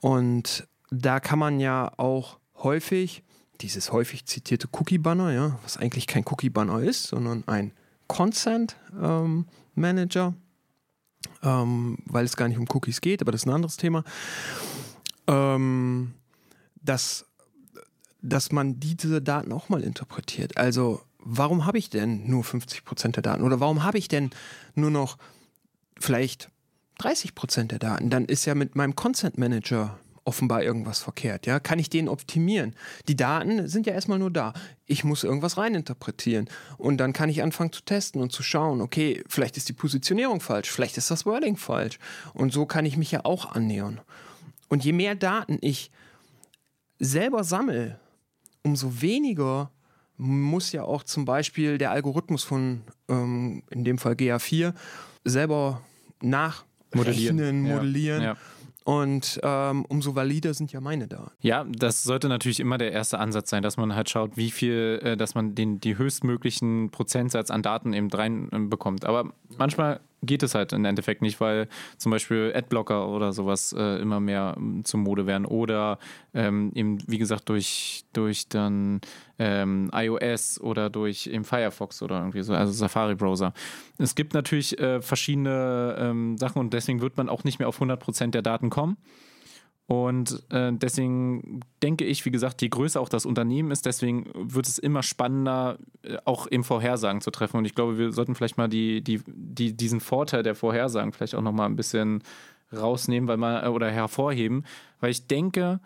Und da kann man ja auch häufig, dieses häufig zitierte Cookie-Banner, ja, was eigentlich kein Cookie-Banner ist, sondern ein Consent-Manager, ähm, ähm, weil es gar nicht um Cookies geht, aber das ist ein anderes Thema, ähm, dass, dass man diese Daten auch mal interpretiert. Also, warum habe ich denn nur 50% der Daten? Oder warum habe ich denn nur noch vielleicht 30% der Daten? Dann ist ja mit meinem Consent Manager offenbar irgendwas verkehrt. Ja? Kann ich den optimieren? Die Daten sind ja erstmal nur da. Ich muss irgendwas reininterpretieren. Und dann kann ich anfangen zu testen und zu schauen, okay, vielleicht ist die Positionierung falsch, vielleicht ist das Wording falsch. Und so kann ich mich ja auch annähern. Und je mehr Daten ich selber sammle, umso weniger muss ja auch zum Beispiel der Algorithmus von, ähm, in dem Fall GA4, selber nachrechnen, modellieren. modellieren. Ja, ja. Und ähm, umso valider sind ja meine Daten. Ja, das sollte natürlich immer der erste Ansatz sein, dass man halt schaut, wie viel, äh, dass man den die höchstmöglichen Prozentsatz an Daten eben rein äh. Aber manchmal geht es halt im Endeffekt nicht, weil zum Beispiel Adblocker oder sowas äh, immer mehr ähm, zur Mode werden oder ähm, eben, wie gesagt, durch, durch dann ähm, iOS oder durch eben Firefox oder irgendwie so, also Safari-Browser. Es gibt natürlich äh, verschiedene ähm, Sachen und deswegen wird man auch nicht mehr auf 100% der Daten kommen. Und äh, deswegen denke ich, wie gesagt, je größer auch das Unternehmen ist, deswegen wird es immer spannender, äh, auch im Vorhersagen zu treffen. Und ich glaube, wir sollten vielleicht mal die, die, die, diesen Vorteil der Vorhersagen vielleicht auch nochmal ein bisschen rausnehmen, weil man, äh, oder hervorheben, weil ich denke,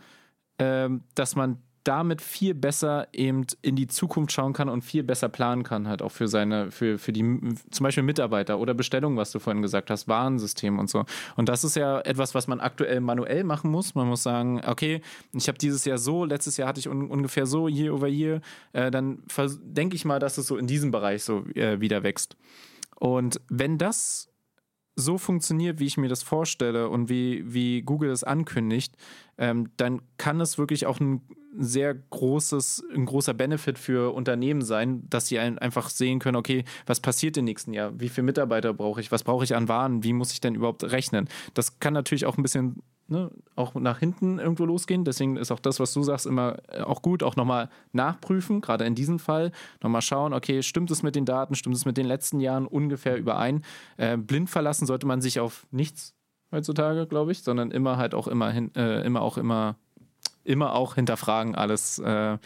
äh, dass man damit viel besser eben in die Zukunft schauen kann und viel besser planen kann, halt auch für seine, für, für die zum Beispiel Mitarbeiter oder Bestellungen, was du vorhin gesagt hast, Warensystem und so. Und das ist ja etwas, was man aktuell manuell machen muss. Man muss sagen, okay, ich habe dieses Jahr so, letztes Jahr hatte ich un ungefähr so, year over year, äh, dann denke ich mal, dass es so in diesem Bereich so äh, wieder wächst. Und wenn das so funktioniert, wie ich mir das vorstelle und wie, wie Google es ankündigt, ähm, dann kann es wirklich auch ein sehr großes, ein großer Benefit für Unternehmen sein, dass sie einfach sehen können, okay, was passiert im nächsten Jahr? Wie viele Mitarbeiter brauche ich? Was brauche ich an Waren? Wie muss ich denn überhaupt rechnen? Das kann natürlich auch ein bisschen ne, auch nach hinten irgendwo losgehen. Deswegen ist auch das, was du sagst, immer äh, auch gut. Auch nochmal nachprüfen, gerade in diesem Fall. Nochmal schauen, okay, stimmt es mit den Daten, stimmt es mit den letzten Jahren ungefähr überein? Äh, blind verlassen sollte man sich auf nichts heutzutage, glaube ich, sondern immer halt auch immer hin, äh, immer auch immer, immer auch hinterfragen alles, äh,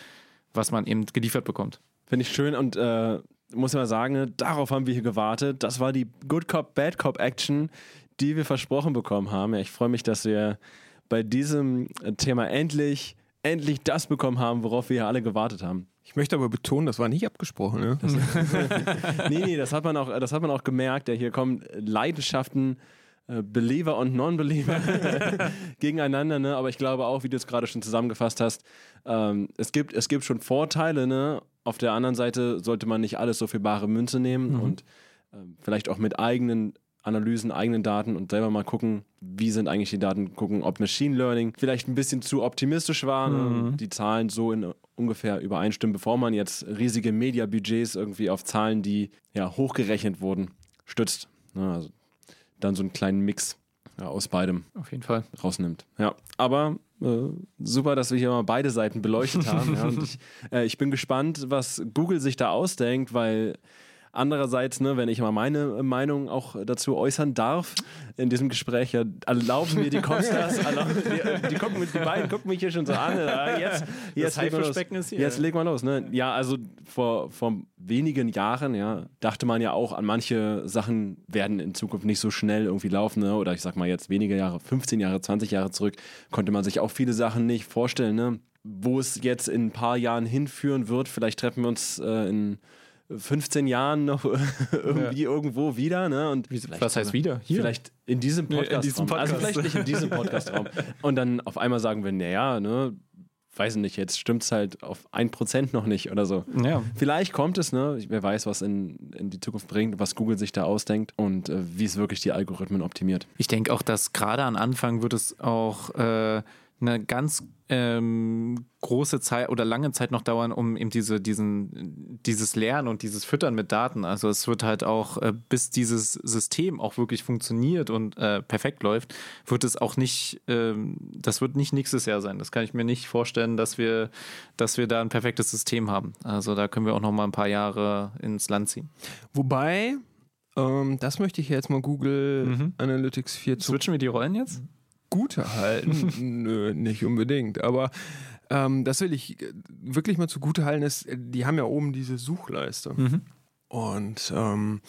was man eben geliefert bekommt. Finde ich schön und äh, muss mal sagen, darauf haben wir hier gewartet. Das war die Good Cop, Bad Cop Action, die wir versprochen bekommen haben. Ja, ich freue mich, dass wir bei diesem Thema endlich, endlich das bekommen haben, worauf wir ja alle gewartet haben. Ich möchte aber betonen, das war nicht abgesprochen. Ne? Das nee, nee, das hat man auch, das hat man auch gemerkt. Ja, hier kommen Leidenschaften, äh, Believer und Non-Believer gegeneinander. Ne? Aber ich glaube auch, wie du es gerade schon zusammengefasst hast, ähm, es, gibt, es gibt schon Vorteile. Ne? Auf der anderen Seite sollte man nicht alles so für bare Münze nehmen mhm. und äh, vielleicht auch mit eigenen Analysen, eigenen Daten und selber mal gucken, wie sind eigentlich die Daten, gucken, ob Machine Learning vielleicht ein bisschen zu optimistisch war, ne? mhm. die Zahlen so in ungefähr übereinstimmen, bevor man jetzt riesige Media-Budgets irgendwie auf Zahlen, die ja hochgerechnet wurden, stützt. Ne? Also dann so einen kleinen Mix ja, aus beidem auf jeden Fall rausnimmt. Ja, aber äh, super, dass wir hier mal beide Seiten beleuchtet haben. ja, und ich, äh, ich bin gespannt, was Google sich da ausdenkt, weil Andererseits, ne, wenn ich mal meine Meinung auch dazu äußern darf in diesem Gespräch, ja, erlauben mir die erlauben, die, die, gucken, die beiden gucken mich hier schon so an. Jetzt, jetzt, legen wir los. jetzt legen wir los. Ne? Ja, also vor, vor wenigen Jahren ja, dachte man ja auch, an manche Sachen werden in Zukunft nicht so schnell irgendwie laufen. Ne? Oder ich sag mal jetzt wenige Jahre, 15 Jahre, 20 Jahre zurück, konnte man sich auch viele Sachen nicht vorstellen. Ne? Wo es jetzt in ein paar Jahren hinführen wird, vielleicht treffen wir uns äh, in 15 Jahren noch irgendwie ja. irgendwo wieder. Ne? Und Was heißt wieder? Hier? Vielleicht in diesem Podcast. Nee, in diesem Podcast. Also vielleicht nicht in diesem Podcastraum. Und dann auf einmal sagen wir, naja, ne, weiß nicht, jetzt stimmt es halt auf 1% noch nicht oder so. Ja. Vielleicht kommt es, ne? Wer weiß, was in, in die Zukunft bringt, was Google sich da ausdenkt und äh, wie es wirklich die Algorithmen optimiert. Ich denke auch, dass gerade am Anfang wird es auch äh, eine ganz ähm, große Zeit oder lange Zeit noch dauern, um eben diese, diesen, dieses Lernen und dieses Füttern mit Daten. Also es wird halt auch, äh, bis dieses System auch wirklich funktioniert und äh, perfekt läuft, wird es auch nicht, ähm, das wird nicht nächstes Jahr sein. Das kann ich mir nicht vorstellen, dass wir, dass wir da ein perfektes System haben. Also da können wir auch noch mal ein paar Jahre ins Land ziehen. Wobei, ähm, das möchte ich jetzt mal Google mhm. Analytics 4 zu. Switchen wir die Rollen jetzt? Gute halten. Nö, nicht unbedingt. Aber ähm, das will ich wirklich mal zugute halten, ist, die haben ja oben diese Suchleiste. Mhm. Und ähm,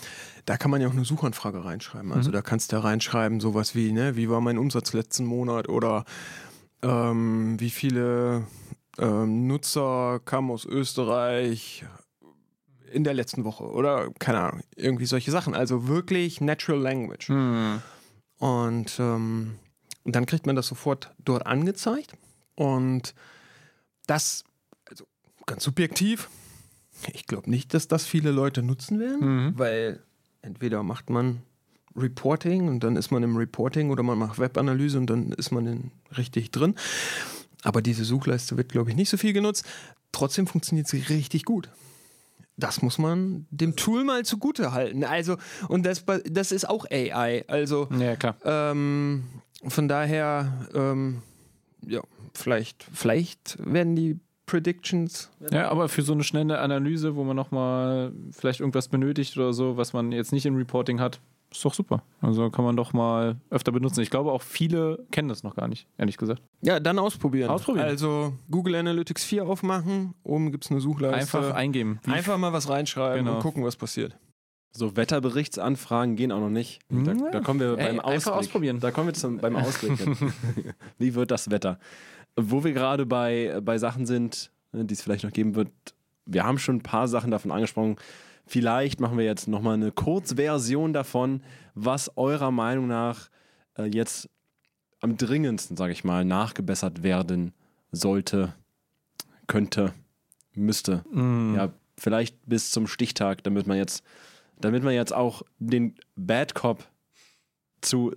da kann man ja auch eine Suchanfrage reinschreiben. Also mhm. da kannst du reinschreiben, sowas wie, ne, wie war mein Umsatz letzten Monat oder ähm, wie viele ähm, Nutzer kamen aus Österreich in der letzten Woche oder keine Ahnung, irgendwie solche Sachen. Also wirklich Natural Language. Mhm. Und ähm, und dann kriegt man das sofort dort angezeigt. Und das, also ganz subjektiv, ich glaube nicht, dass das viele Leute nutzen werden, mhm. weil entweder macht man Reporting und dann ist man im Reporting oder man macht Webanalyse und dann ist man in, richtig drin. Aber diese Suchleiste wird, glaube ich, nicht so viel genutzt. Trotzdem funktioniert sie richtig gut. Das muss man dem Tool mal zugute halten. Also, und das, das ist auch AI. Also, ja, klar. Ähm, von daher, ähm, ja, vielleicht, vielleicht werden die Predictions. Ja, aber für so eine schnelle Analyse, wo man nochmal vielleicht irgendwas benötigt oder so, was man jetzt nicht im Reporting hat, ist doch super. Also kann man doch mal öfter benutzen. Ich glaube auch viele kennen das noch gar nicht, ehrlich gesagt. Ja, dann ausprobieren. Ausprobieren. Also Google Analytics 4 aufmachen, oben gibt es eine Suchleiste. Einfach eingeben. Einfach mal was reinschreiben genau. und gucken, was passiert. So Wetterberichtsanfragen gehen auch noch nicht. Da, da kommen wir Ey, beim Ausblick. ausprobieren. Da kommen wir zum, beim Ausblick. Wie wird das Wetter? Wo wir gerade bei, bei Sachen sind, die es vielleicht noch geben wird, wir haben schon ein paar Sachen davon angesprochen. Vielleicht machen wir jetzt nochmal eine Kurzversion davon, was eurer Meinung nach äh, jetzt am dringendsten, sage ich mal, nachgebessert werden sollte, könnte, müsste. Mm. Ja, vielleicht bis zum Stichtag, damit man jetzt damit man jetzt auch den Bad Cop zu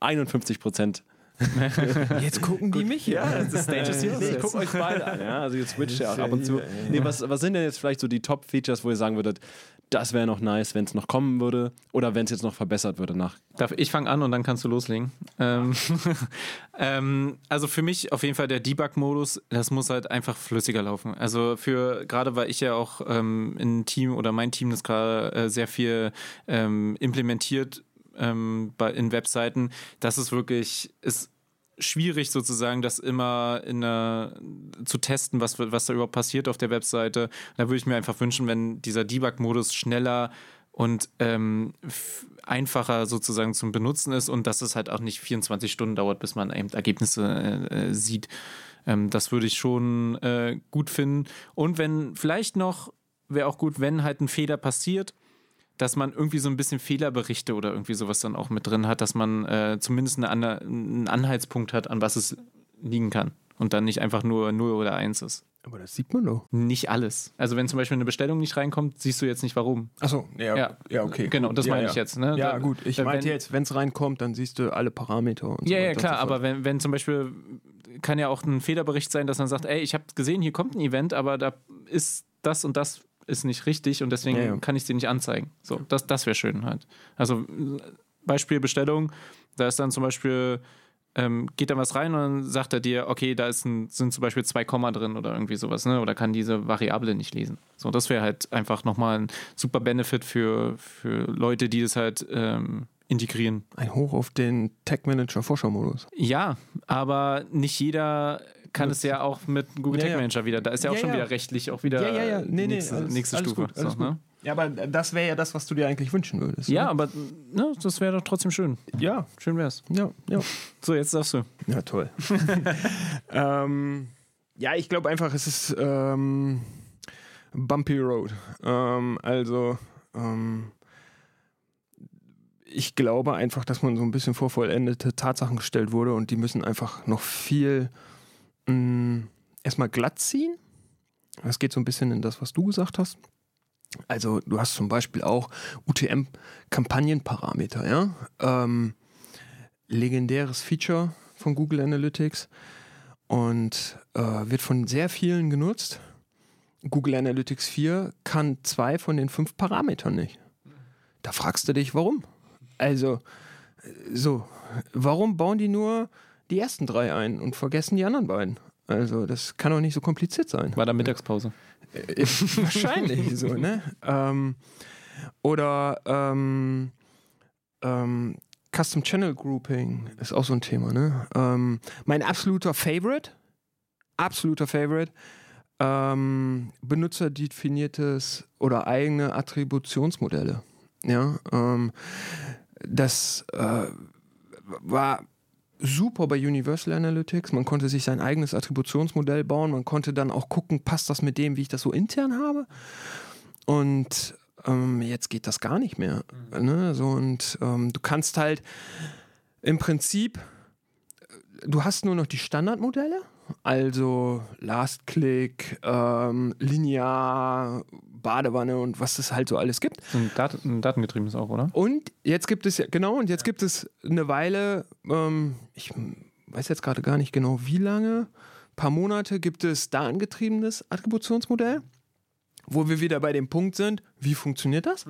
51 Prozent Jetzt gucken die mich ja. Das Stage is yours. ich gucke euch beide an. Ja? Also jetzt switcht ja auch ab und zu. Nee, was, was sind denn jetzt vielleicht so die Top-Features, wo ihr sagen würdet, das wäre noch nice, wenn es noch kommen würde oder wenn es jetzt noch verbessert würde nach. Darf ich fange an und dann kannst du loslegen. Ähm, ähm, also für mich auf jeden Fall der Debug-Modus, das muss halt einfach flüssiger laufen. Also für gerade weil ich ja auch ähm, in Team oder mein Team das gerade äh, sehr viel ähm, implementiert ähm, bei, in Webseiten, das ist wirklich, ist schwierig sozusagen, das immer in einer, zu testen, was, was da überhaupt passiert auf der Webseite. Da würde ich mir einfach wünschen, wenn dieser Debug-Modus schneller und ähm, einfacher sozusagen zum Benutzen ist und dass es halt auch nicht 24 Stunden dauert, bis man eben Ergebnisse äh, äh, sieht. Ähm, das würde ich schon äh, gut finden. Und wenn vielleicht noch, wäre auch gut, wenn halt ein Fehler passiert, dass man irgendwie so ein bisschen Fehlerberichte oder irgendwie sowas dann auch mit drin hat, dass man äh, zumindest eine, einen Anhaltspunkt hat, an was es liegen kann. Und dann nicht einfach nur 0 oder 1 ist. Aber das sieht man doch. Nicht alles. Also wenn zum Beispiel eine Bestellung nicht reinkommt, siehst du jetzt nicht warum. Achso, ja, ja, ja, okay. Genau, das ja, meine ja. ich jetzt. Ne? Ja, gut. Ich wenn, meinte jetzt, wenn es reinkommt, dann siehst du alle Parameter. Und ja, so ja, klar. Aber wenn, wenn zum Beispiel, kann ja auch ein Fehlerbericht sein, dass man sagt, ey, ich habe gesehen, hier kommt ein Event, aber da ist das und das ist nicht richtig und deswegen ja, ja. kann ich sie nicht anzeigen. So, das, das wäre schön halt. Also Beispiel Bestellung, da ist dann zum Beispiel ähm, geht da was rein und dann sagt er dir, okay, da ist ein, sind zum Beispiel zwei Komma drin oder irgendwie sowas, ne? Oder kann diese Variable nicht lesen. So, das wäre halt einfach nochmal ein super Benefit für, für Leute, die das halt ähm, integrieren. Ein Hoch auf den Tech Manager Vorschau-Modus. Ja, aber nicht jeder kann es ja auch mit Google Ja, Tag ja. Manager wieder. Da ist ja auch Ja, schon wieder rechtlich auch wieder Ja, ja, ja. Nee, nee, nächste, alles- nächste alles Stufe. gut, so, ne? Ja, aber das wäre ja das, was du dir eigentlich wünschen würdest. Ja, ne? aber ne, das wäre doch trotzdem schön. Ja, Schön wär's. ja, ja. So, jetzt darfst du. Ja, toll. ähm, ja, ich glaube einfach, es ist ähm, Bumpy Road. Ähm, also, ähm, ich glaube einfach, dass man so ein bisschen vor vollendete Tatsachen gestellt wurde und die müssen einfach noch viel mh, erstmal glatt ziehen. Das geht so ein bisschen in das, was du gesagt hast. Also, du hast zum Beispiel auch UTM-Kampagnenparameter, ja. Ähm, legendäres Feature von Google Analytics und äh, wird von sehr vielen genutzt. Google Analytics 4 kann zwei von den fünf Parametern nicht. Da fragst du dich, warum? Also, äh, so, warum bauen die nur die ersten drei ein und vergessen die anderen beiden? Also, das kann doch nicht so kompliziert sein. War da Mittagspause. Äh, Wahrscheinlich so, ne? Ähm, oder ähm, ähm, Custom Channel Grouping ist auch so ein Thema, ne? Ähm, mein absoluter Favorite, absoluter Favorite, ähm, benutzerdefiniertes oder eigene Attributionsmodelle. Ja, ähm, das äh, war super bei Universal Analytics. Man konnte sich sein eigenes Attributionsmodell bauen. Man konnte dann auch gucken, passt das mit dem, wie ich das so intern habe. Und ähm, jetzt geht das gar nicht mehr. Ne? So, und ähm, du kannst halt im Prinzip, äh, du hast nur noch die Standardmodelle. Also Last Click, ähm, Linear, Badewanne und was es halt so alles gibt. Ein, Dat ein datengetriebenes auch, oder? Und jetzt gibt es ja, genau, und jetzt gibt es eine Weile, ähm, ich weiß jetzt gerade gar nicht genau wie lange, paar Monate gibt es da angetriebenes Attributionsmodell, wo wir wieder bei dem Punkt sind, wie funktioniert das?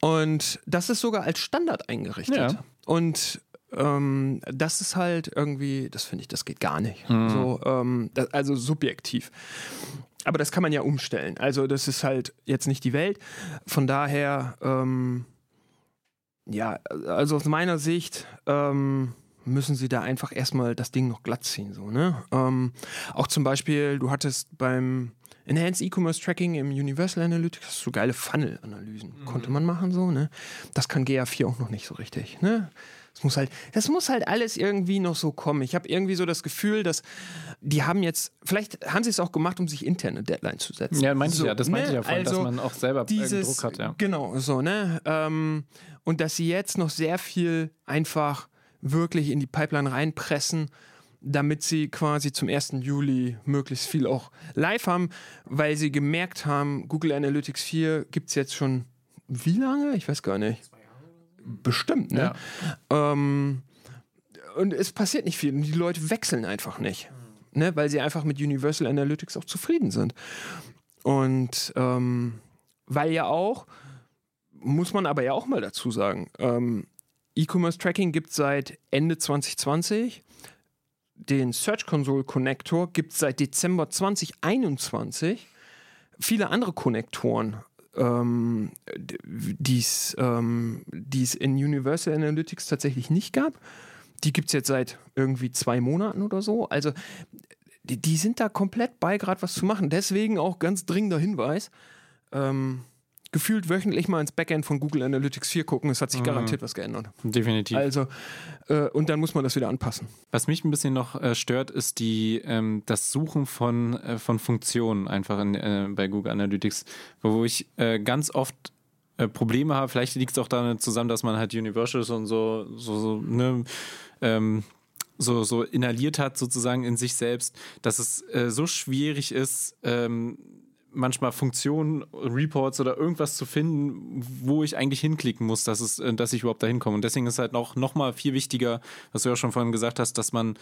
Und das ist sogar als Standard eingerichtet. Ja. Und ähm, das ist halt irgendwie, das finde ich, das geht gar nicht. So, ähm, das, also subjektiv. Aber das kann man ja umstellen. Also das ist halt jetzt nicht die Welt. Von daher, ähm, ja, also aus meiner Sicht ähm, müssen sie da einfach erstmal das Ding noch glatt ziehen. So, ne? ähm, auch zum Beispiel, du hattest beim Enhanced E-Commerce Tracking im Universal Analytics hast so geile Funnel-Analysen. Konnte man machen so, ne? Das kann GA4 auch noch nicht so richtig, ne? Das muss halt, das muss halt alles irgendwie noch so kommen. Ich habe irgendwie so das Gefühl, dass die haben jetzt, vielleicht haben sie es auch gemacht, um sich interne Deadline zu setzen. Ja, meinte ich So, ja. Das meinte ne? ich ja vorhin, Also dass man auch selber dieses, Druck hat, ja. Genau, so, ne? Ähm, und dass sie jetzt noch sehr viel einfach wirklich in die Pipeline reinpressen, damit sie quasi zum 1. Juli möglichst viel auch live haben, weil sie gemerkt haben, Google Analytics 4 gibt es jetzt schon wie lange? Ich weiß gar nicht. Bestimmt, ne? Ähm, und es passiert nicht viel und die Leute wechseln einfach nicht, ne? weil sie einfach mit Universal Analytics auch zufrieden sind. Und ähm, weil ja auch, muss man aber ja auch mal dazu sagen, ähm, E-Commerce Tracking gibt es seit Ende 2020. Den Search Console Connector gibt es seit Dezember 2021. Viele andere Konnektoren, ähm, die es ähm, die's in Universal Analytics tatsächlich nicht gab, die gibt es jetzt seit irgendwie zwei Monaten oder so. Also die, die sind da komplett bei, gerade was zu machen. Deswegen auch ganz dringender Hinweis. Ähm, gefühlt wöchentlich mal ins Backend von Google Analytics 4 gucken. Es hat sich garantiert was geändert. Definitiv. Also, äh, und dann muss man das wieder anpassen. Was mich ein bisschen noch äh, stört, ist die, ähm, das Suchen von, äh, von Funktionen einfach in, äh, bei Google Analytics, wo ich äh, ganz oft äh, Probleme habe. Vielleicht liegt es auch damit zusammen, dass man halt Universals und so, so, so ne, ähm, so, so inhaliert hat, sozusagen in sich selbst, dass es äh, so schwierig ist, ähm, manchmal Funktionen, Reports oder irgendwas zu finden, wo ich eigentlich hinklicken muss, dass, es, äh, dass ich überhaupt dahin komme. Und deswegen ist halt noch, noch mal viel wichtiger, was du ja schon vorhin gesagt hast, dass man,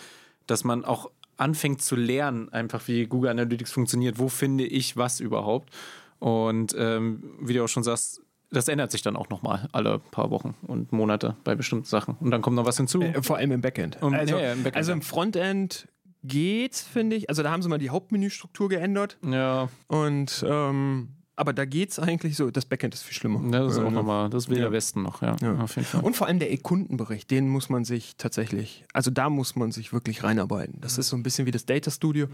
dass man auch anfängt zu lernen, einfach wie Google Analytics funktioniert. Wo finde ich was überhaupt? Und ähm, wie du auch schon sagst, das ändert sich dann auch nochmal alle paar Wochen und Monate bei bestimmten Sachen. Und dann kommt noch was hinzu. Äh, vor allem im Backend. Um, also, ja, ja, im Backend. also im Frontend geht's, finde ich. Also da haben sie mal die Hauptmenüstruktur geändert. Ja. Und ähm, aber da geht's eigentlich so. Das Backend ist viel schlimmer. Das ist auch Äh, nochmal, das will ja. der Westen noch, ja, Ja. Auf jeden Fall. Und vor allem der E-Kundenbericht, den muss man sich tatsächlich, also da muss man sich wirklich reinarbeiten. Das ist so ein bisschen wie das Data Studio,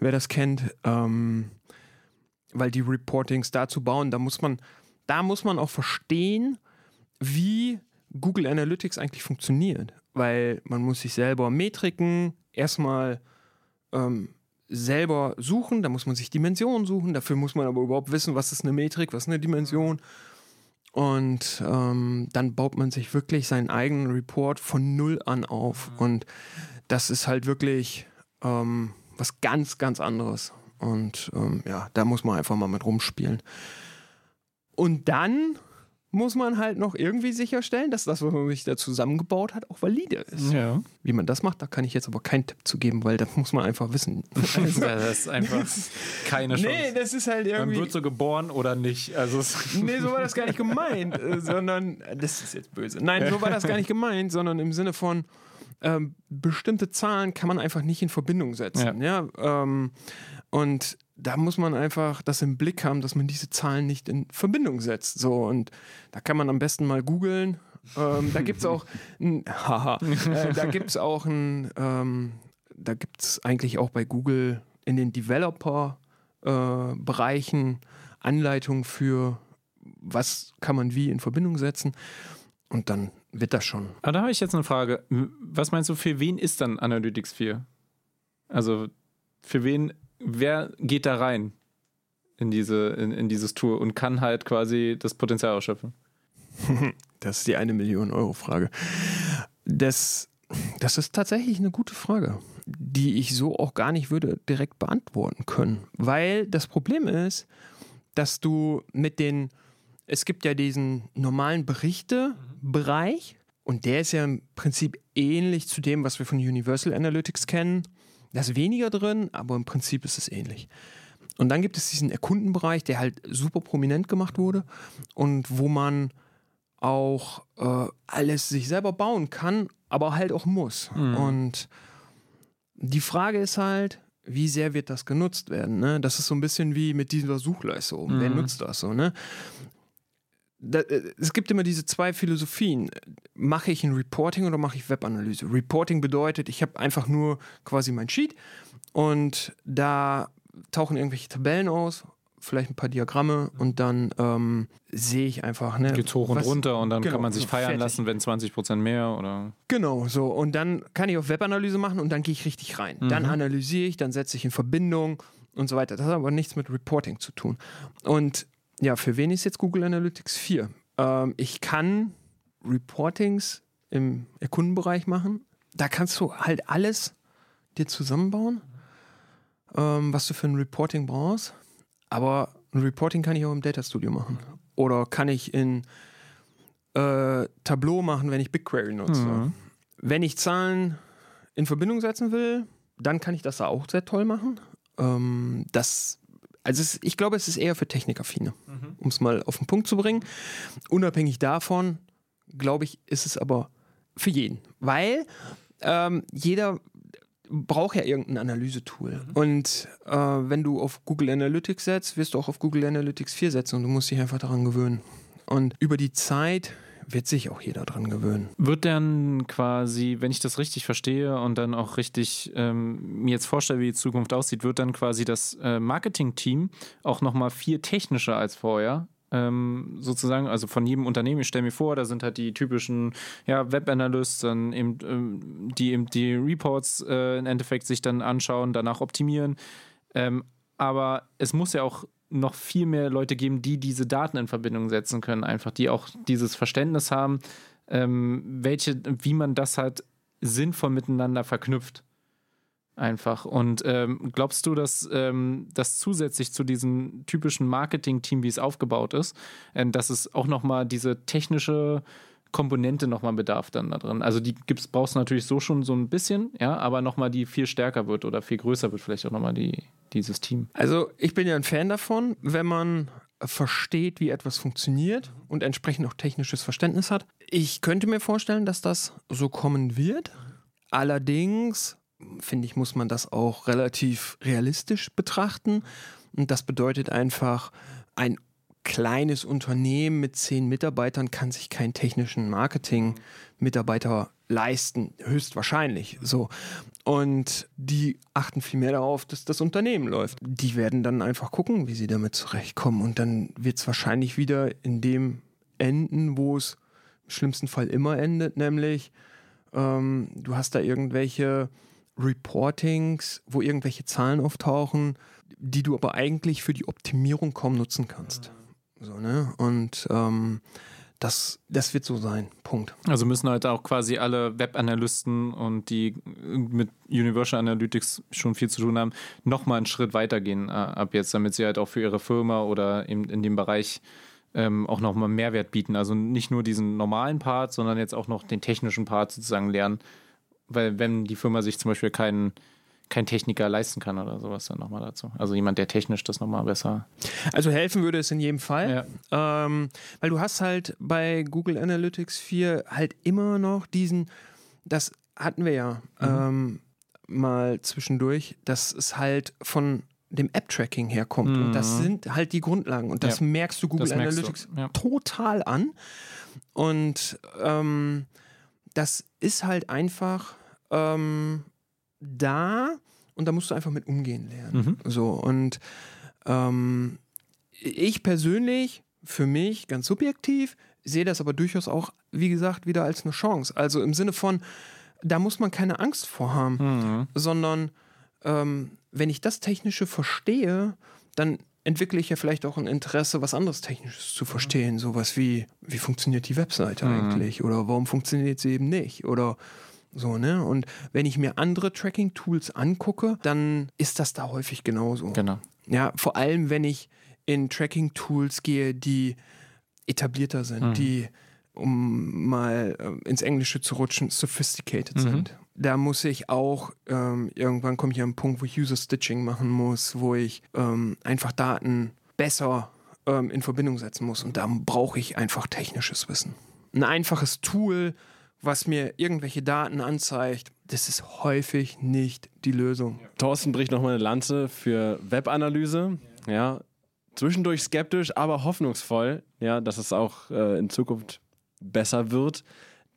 wer das kennt, ähm, weil die Reportings dazu bauen, da muss man, da muss man auch verstehen, wie Google Analytics eigentlich funktioniert, weil man muss sich selber Metriken erstmal ähm, selber suchen, da muss man sich Dimensionen suchen, dafür muss man aber überhaupt wissen, was ist eine Metrik, was ist eine Dimension. Und ähm, dann baut man sich wirklich seinen eigenen Report von null an auf. Und das ist halt wirklich ähm, was ganz, ganz anderes. Und ähm, ja, da muss man einfach mal mit rumspielen. Und dann muss man halt noch irgendwie sicherstellen, dass das, was man sich da zusammengebaut hat, auch valide ist. ja. Wie man das macht, da kann ich jetzt aber keinen Tipp zu geben, weil das muss man einfach wissen. Also, Das ist einfach keine Chance. nee, das ist halt Man irgendwie. wird so geboren oder nicht. Also Nee, so war das gar nicht gemeint, äh, sondern, das ist jetzt böse. Nein, so war das gar nicht gemeint, sondern im Sinne von, ähm, bestimmte Zahlen kann man einfach nicht in Verbindung setzen. Ja. ähm, und da muss man einfach das im Blick haben, dass man diese Zahlen nicht in Verbindung setzt. So, und da kann man am besten mal googeln. Ähm, da gibt es auch, haha, äh, da gibt auch ein, ähm, da gibt es eigentlich auch bei Google in den Developer-Bereichen Anleitungen für, was kann man wie in Verbindung setzen. Und dann wird das schon. Aber da habe ich jetzt eine Frage. Was meinst du, für wen ist dann Analytics 4? Also für wen, wer geht da rein in, diese, in, in dieses Tour und kann halt quasi das Potenzial ausschöpfen? Das ist die eine Million Euro Frage. Das, das ist tatsächlich eine gute Frage, die ich so auch gar nicht würde direkt beantworten können. Weil das Problem ist, dass du mit den, es gibt ja diesen normalen Berichtebereich und der ist ja im Prinzip ähnlich zu dem, was wir von Universal Analytics kennen. Da ist weniger drin, aber im Prinzip ist es ähnlich. Und dann gibt es diesen Erkundenbereich, der halt super prominent gemacht wurde und wo man auch äh, alles sich selber bauen kann, aber halt auch muss. Und die Frage ist halt, wie sehr wird das genutzt werden? Ne? Das ist so ein bisschen wie mit dieser Suchleiste oben. Wer nutzt das so? Ne? Da, äh, es gibt immer diese zwei Philosophien. Mache ich ein Reporting oder mache ich Webanalyse? Reporting bedeutet, ich habe einfach nur quasi mein Sheet und da tauchen irgendwelche Tabellen aus, vielleicht ein paar Diagramme und dann ähm, sehe ich einfach. Ne, Geht's hoch und was- runter und dann genau, kann man sich feiern fertig. lassen, wenn 20% mehr oder. Genau, so. Und dann kann ich auf Webanalyse machen und dann gehe ich richtig rein. Dann analysiere ich, dann setze ich in Verbindung und so weiter. Das hat aber nichts mit Reporting zu tun. Und ja, für wen ist jetzt Google Analytics 4? Ähm, ich kann Reportings im Kundenbereich machen. Da kannst du halt alles dir zusammenbauen, ähm, was du für ein Reporting brauchst. Aber ein Reporting kann ich auch im Data Studio machen. Oder kann ich in äh, Tableau machen, wenn ich BigQuery nutze. Wenn ich Zahlen in Verbindung setzen will, dann kann ich das da auch sehr toll machen. Ähm, das, also es, ich glaube, es ist eher für Technikaffine, um es mal auf den Punkt zu bringen. Unabhängig davon, glaube ich, ist es aber für jeden, weil ähm, jeder braucht ja irgendein Analysetool. Und äh, wenn du auf Google Analytics setzt, wirst du auch auf Google Analytics 4 setzen und du musst dich einfach daran gewöhnen. Und über die Zeit wird sich auch jeder dran gewöhnen. Wird dann quasi, wenn ich das richtig verstehe und dann auch richtig ähm, mir jetzt vorstelle, wie die Zukunft aussieht, wird dann quasi das äh, Marketing-Team auch nochmal viel technischer als vorher. Ähm, sozusagen, also von jedem Unternehmen, ich stelle mir vor, da sind halt die typischen ja, Web-Analysts, dann eben, ähm, die eben die Reports äh, im Endeffekt sich dann anschauen, danach optimieren. Ähm, aber es muss ja auch noch viel mehr Leute geben, die diese Daten in Verbindung setzen können, einfach, die auch dieses Verständnis haben, ähm, welche, wie man das halt sinnvoll miteinander verknüpft. Einfach. Und ähm, glaubst du, dass ähm, das zusätzlich zu diesem typischen Marketing-Team, wie es aufgebaut ist, ähm, dass es auch nochmal diese technische Komponente nochmal bedarf dann da drin? Also die gibt's, brauchst du natürlich so schon so ein bisschen, ja, aber nochmal die viel stärker wird oder viel größer wird vielleicht auch nochmal die, dieses Team. Also ich bin ja ein Fan davon, wenn man versteht, wie etwas funktioniert und entsprechend auch technisches Verständnis hat. Ich könnte mir vorstellen, dass das so kommen wird. Allerdings, finde ich, muss man das auch relativ realistisch betrachten. Und das bedeutet einfach, ein kleines Unternehmen mit zehn Mitarbeitern kann sich keinen technischen Marketing-Mitarbeiter leisten, höchstwahrscheinlich. So. Und die achten viel mehr darauf, dass das Unternehmen läuft. Die werden dann einfach gucken, wie sie damit zurechtkommen. Und dann wird es wahrscheinlich wieder in dem enden, wo es im schlimmsten Fall immer endet, nämlich ähm, du hast da irgendwelche Reportings, wo irgendwelche Zahlen auftauchen, die du aber eigentlich für die Optimierung kaum nutzen kannst. So, ne? Und ähm, das, das wird so sein. Punkt. Also müssen halt auch quasi alle Web-Analysten und die mit Universal Analytics schon viel zu tun haben, nochmal einen Schritt weitergehen äh, ab jetzt, damit sie halt auch für ihre Firma oder eben in dem Bereich ähm, auch nochmal Mehrwert bieten. Also nicht nur diesen normalen Part, sondern jetzt auch noch den technischen Part sozusagen lernen. Weil wenn die Firma sich zum Beispiel keinen kein Techniker leisten kann oder sowas dann nochmal dazu. Also jemand, der technisch das nochmal besser. Also helfen würde es in jedem Fall. Ja. Ähm, weil du hast halt bei Google Analytics 4 halt immer noch diesen, das hatten wir ja mhm. ähm, mal zwischendurch, dass es halt von dem App-Tracking herkommt. Mhm. Und das mhm. sind halt die Grundlagen. Und das ja. merkst du Google das Analytics du. Ja. total an. Und ähm, das ist halt einfach ähm, da und da musst du einfach mit umgehen lernen. Mhm. So und ähm, ich persönlich, für mich ganz subjektiv, sehe das aber durchaus auch, wie gesagt, wieder als eine Chance. Also im Sinne von, da muss man keine Angst vor haben, mhm. sondern ähm, wenn ich das Technische verstehe, dann entwickle ich ja vielleicht auch ein Interesse, was anderes Technisches zu verstehen. Sowas wie, wie funktioniert die Webseite mhm. eigentlich? Oder warum funktioniert sie eben nicht? Oder so, ne? Und wenn ich mir andere Tracking-Tools angucke, dann ist das da häufig genauso. Genau. Ja, vor allem, wenn ich in Tracking-Tools gehe, die etablierter sind, mhm. die, um mal äh, ins Englische zu rutschen, sophisticated mhm. sind. Da muss ich auch, ähm, irgendwann komme ich an einen Punkt, wo ich User-Stitching machen muss, wo ich ähm, einfach Daten besser ähm, in Verbindung setzen muss. Und da brauche ich einfach technisches Wissen. Ein einfaches Tool, was mir irgendwelche Daten anzeigt, das ist häufig nicht die Lösung. Thorsten bricht nochmal eine Lanze für Webanalyse. Ja. ja. Zwischendurch skeptisch, aber hoffnungsvoll, ja, dass es auch äh, in Zukunft besser wird.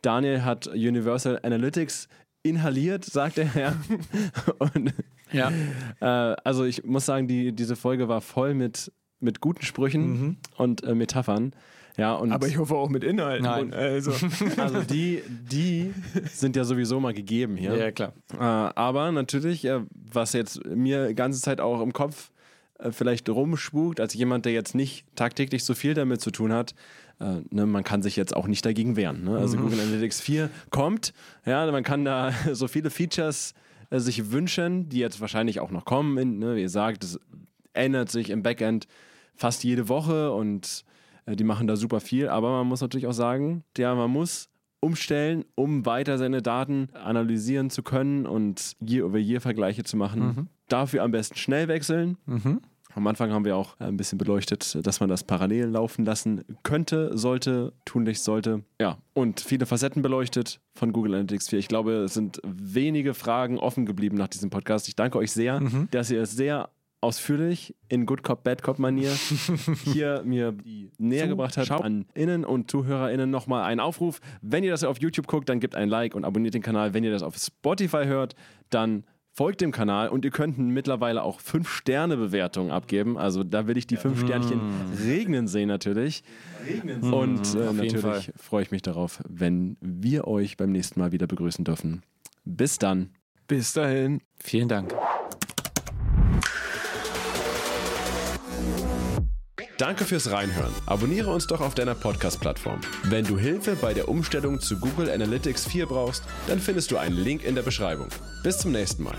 Daniel hat Universal Analytics inhaliert, sagt er ja. Und, ja. Äh, also ich muss sagen, die, diese Folge war voll mit, mit guten Sprüchen mhm. und äh, Metaphern. Ja, und aber ich hoffe auch mit Inhalten. Nein. Also. also die, die sind ja sowieso mal gegeben hier. Ja, klar. Äh, aber natürlich, äh, was jetzt mir die ganze Zeit auch im Kopf äh, vielleicht rumspukt, als jemand, der jetzt nicht tagtäglich so viel damit zu tun hat, äh, ne, man kann sich jetzt auch nicht dagegen wehren. Ne? Also mhm. Google Analytics 4 kommt, ja, man kann da so viele Features äh, sich wünschen, die jetzt wahrscheinlich auch noch kommen. In, ne, wie ihr sagt, es ändert sich im Backend fast jede Woche und äh, die machen da super viel, aber man muss natürlich auch sagen, ja, man muss umstellen, um weiter seine Daten analysieren zu können und Year-over-Year-Vergleiche zu machen. Mhm. Dafür am besten schnell wechseln. Mhm. Am Anfang haben wir auch ein bisschen beleuchtet, dass man das parallel laufen lassen könnte, sollte, tunlichst sollte. Ja, und viele Facetten beleuchtet von Google Analytics 4. Ich glaube, es sind wenige Fragen offen geblieben nach diesem Podcast. Ich danke euch sehr, mhm. dass ihr es sehr ausführlich in Good Cop, Bad Cop Manier hier mir die näher gebracht hat an Innen und ZuhörerInnen nochmal einen Aufruf. Wenn ihr das auf YouTube guckt, dann gebt ein Like und abonniert den Kanal. Wenn ihr das auf Spotify hört, dann folgt dem Kanal und ihr könnt mittlerweile auch 5-Sterne-Bewertungen abgeben. Also da will ich die 5 Sternchen mm. regnen sehen natürlich. Regnen sehen. Und äh, natürlich freue ich mich darauf, wenn wir euch beim nächsten Mal wieder begrüßen dürfen. Bis dann. Bis dahin. Vielen Dank. Danke fürs Reinhören. Abonniere uns doch auf deiner Podcast-Plattform. Wenn du Hilfe bei der Umstellung zu Google Analytics 4 brauchst, dann findest du einen Link in der Beschreibung. Bis zum nächsten Mal.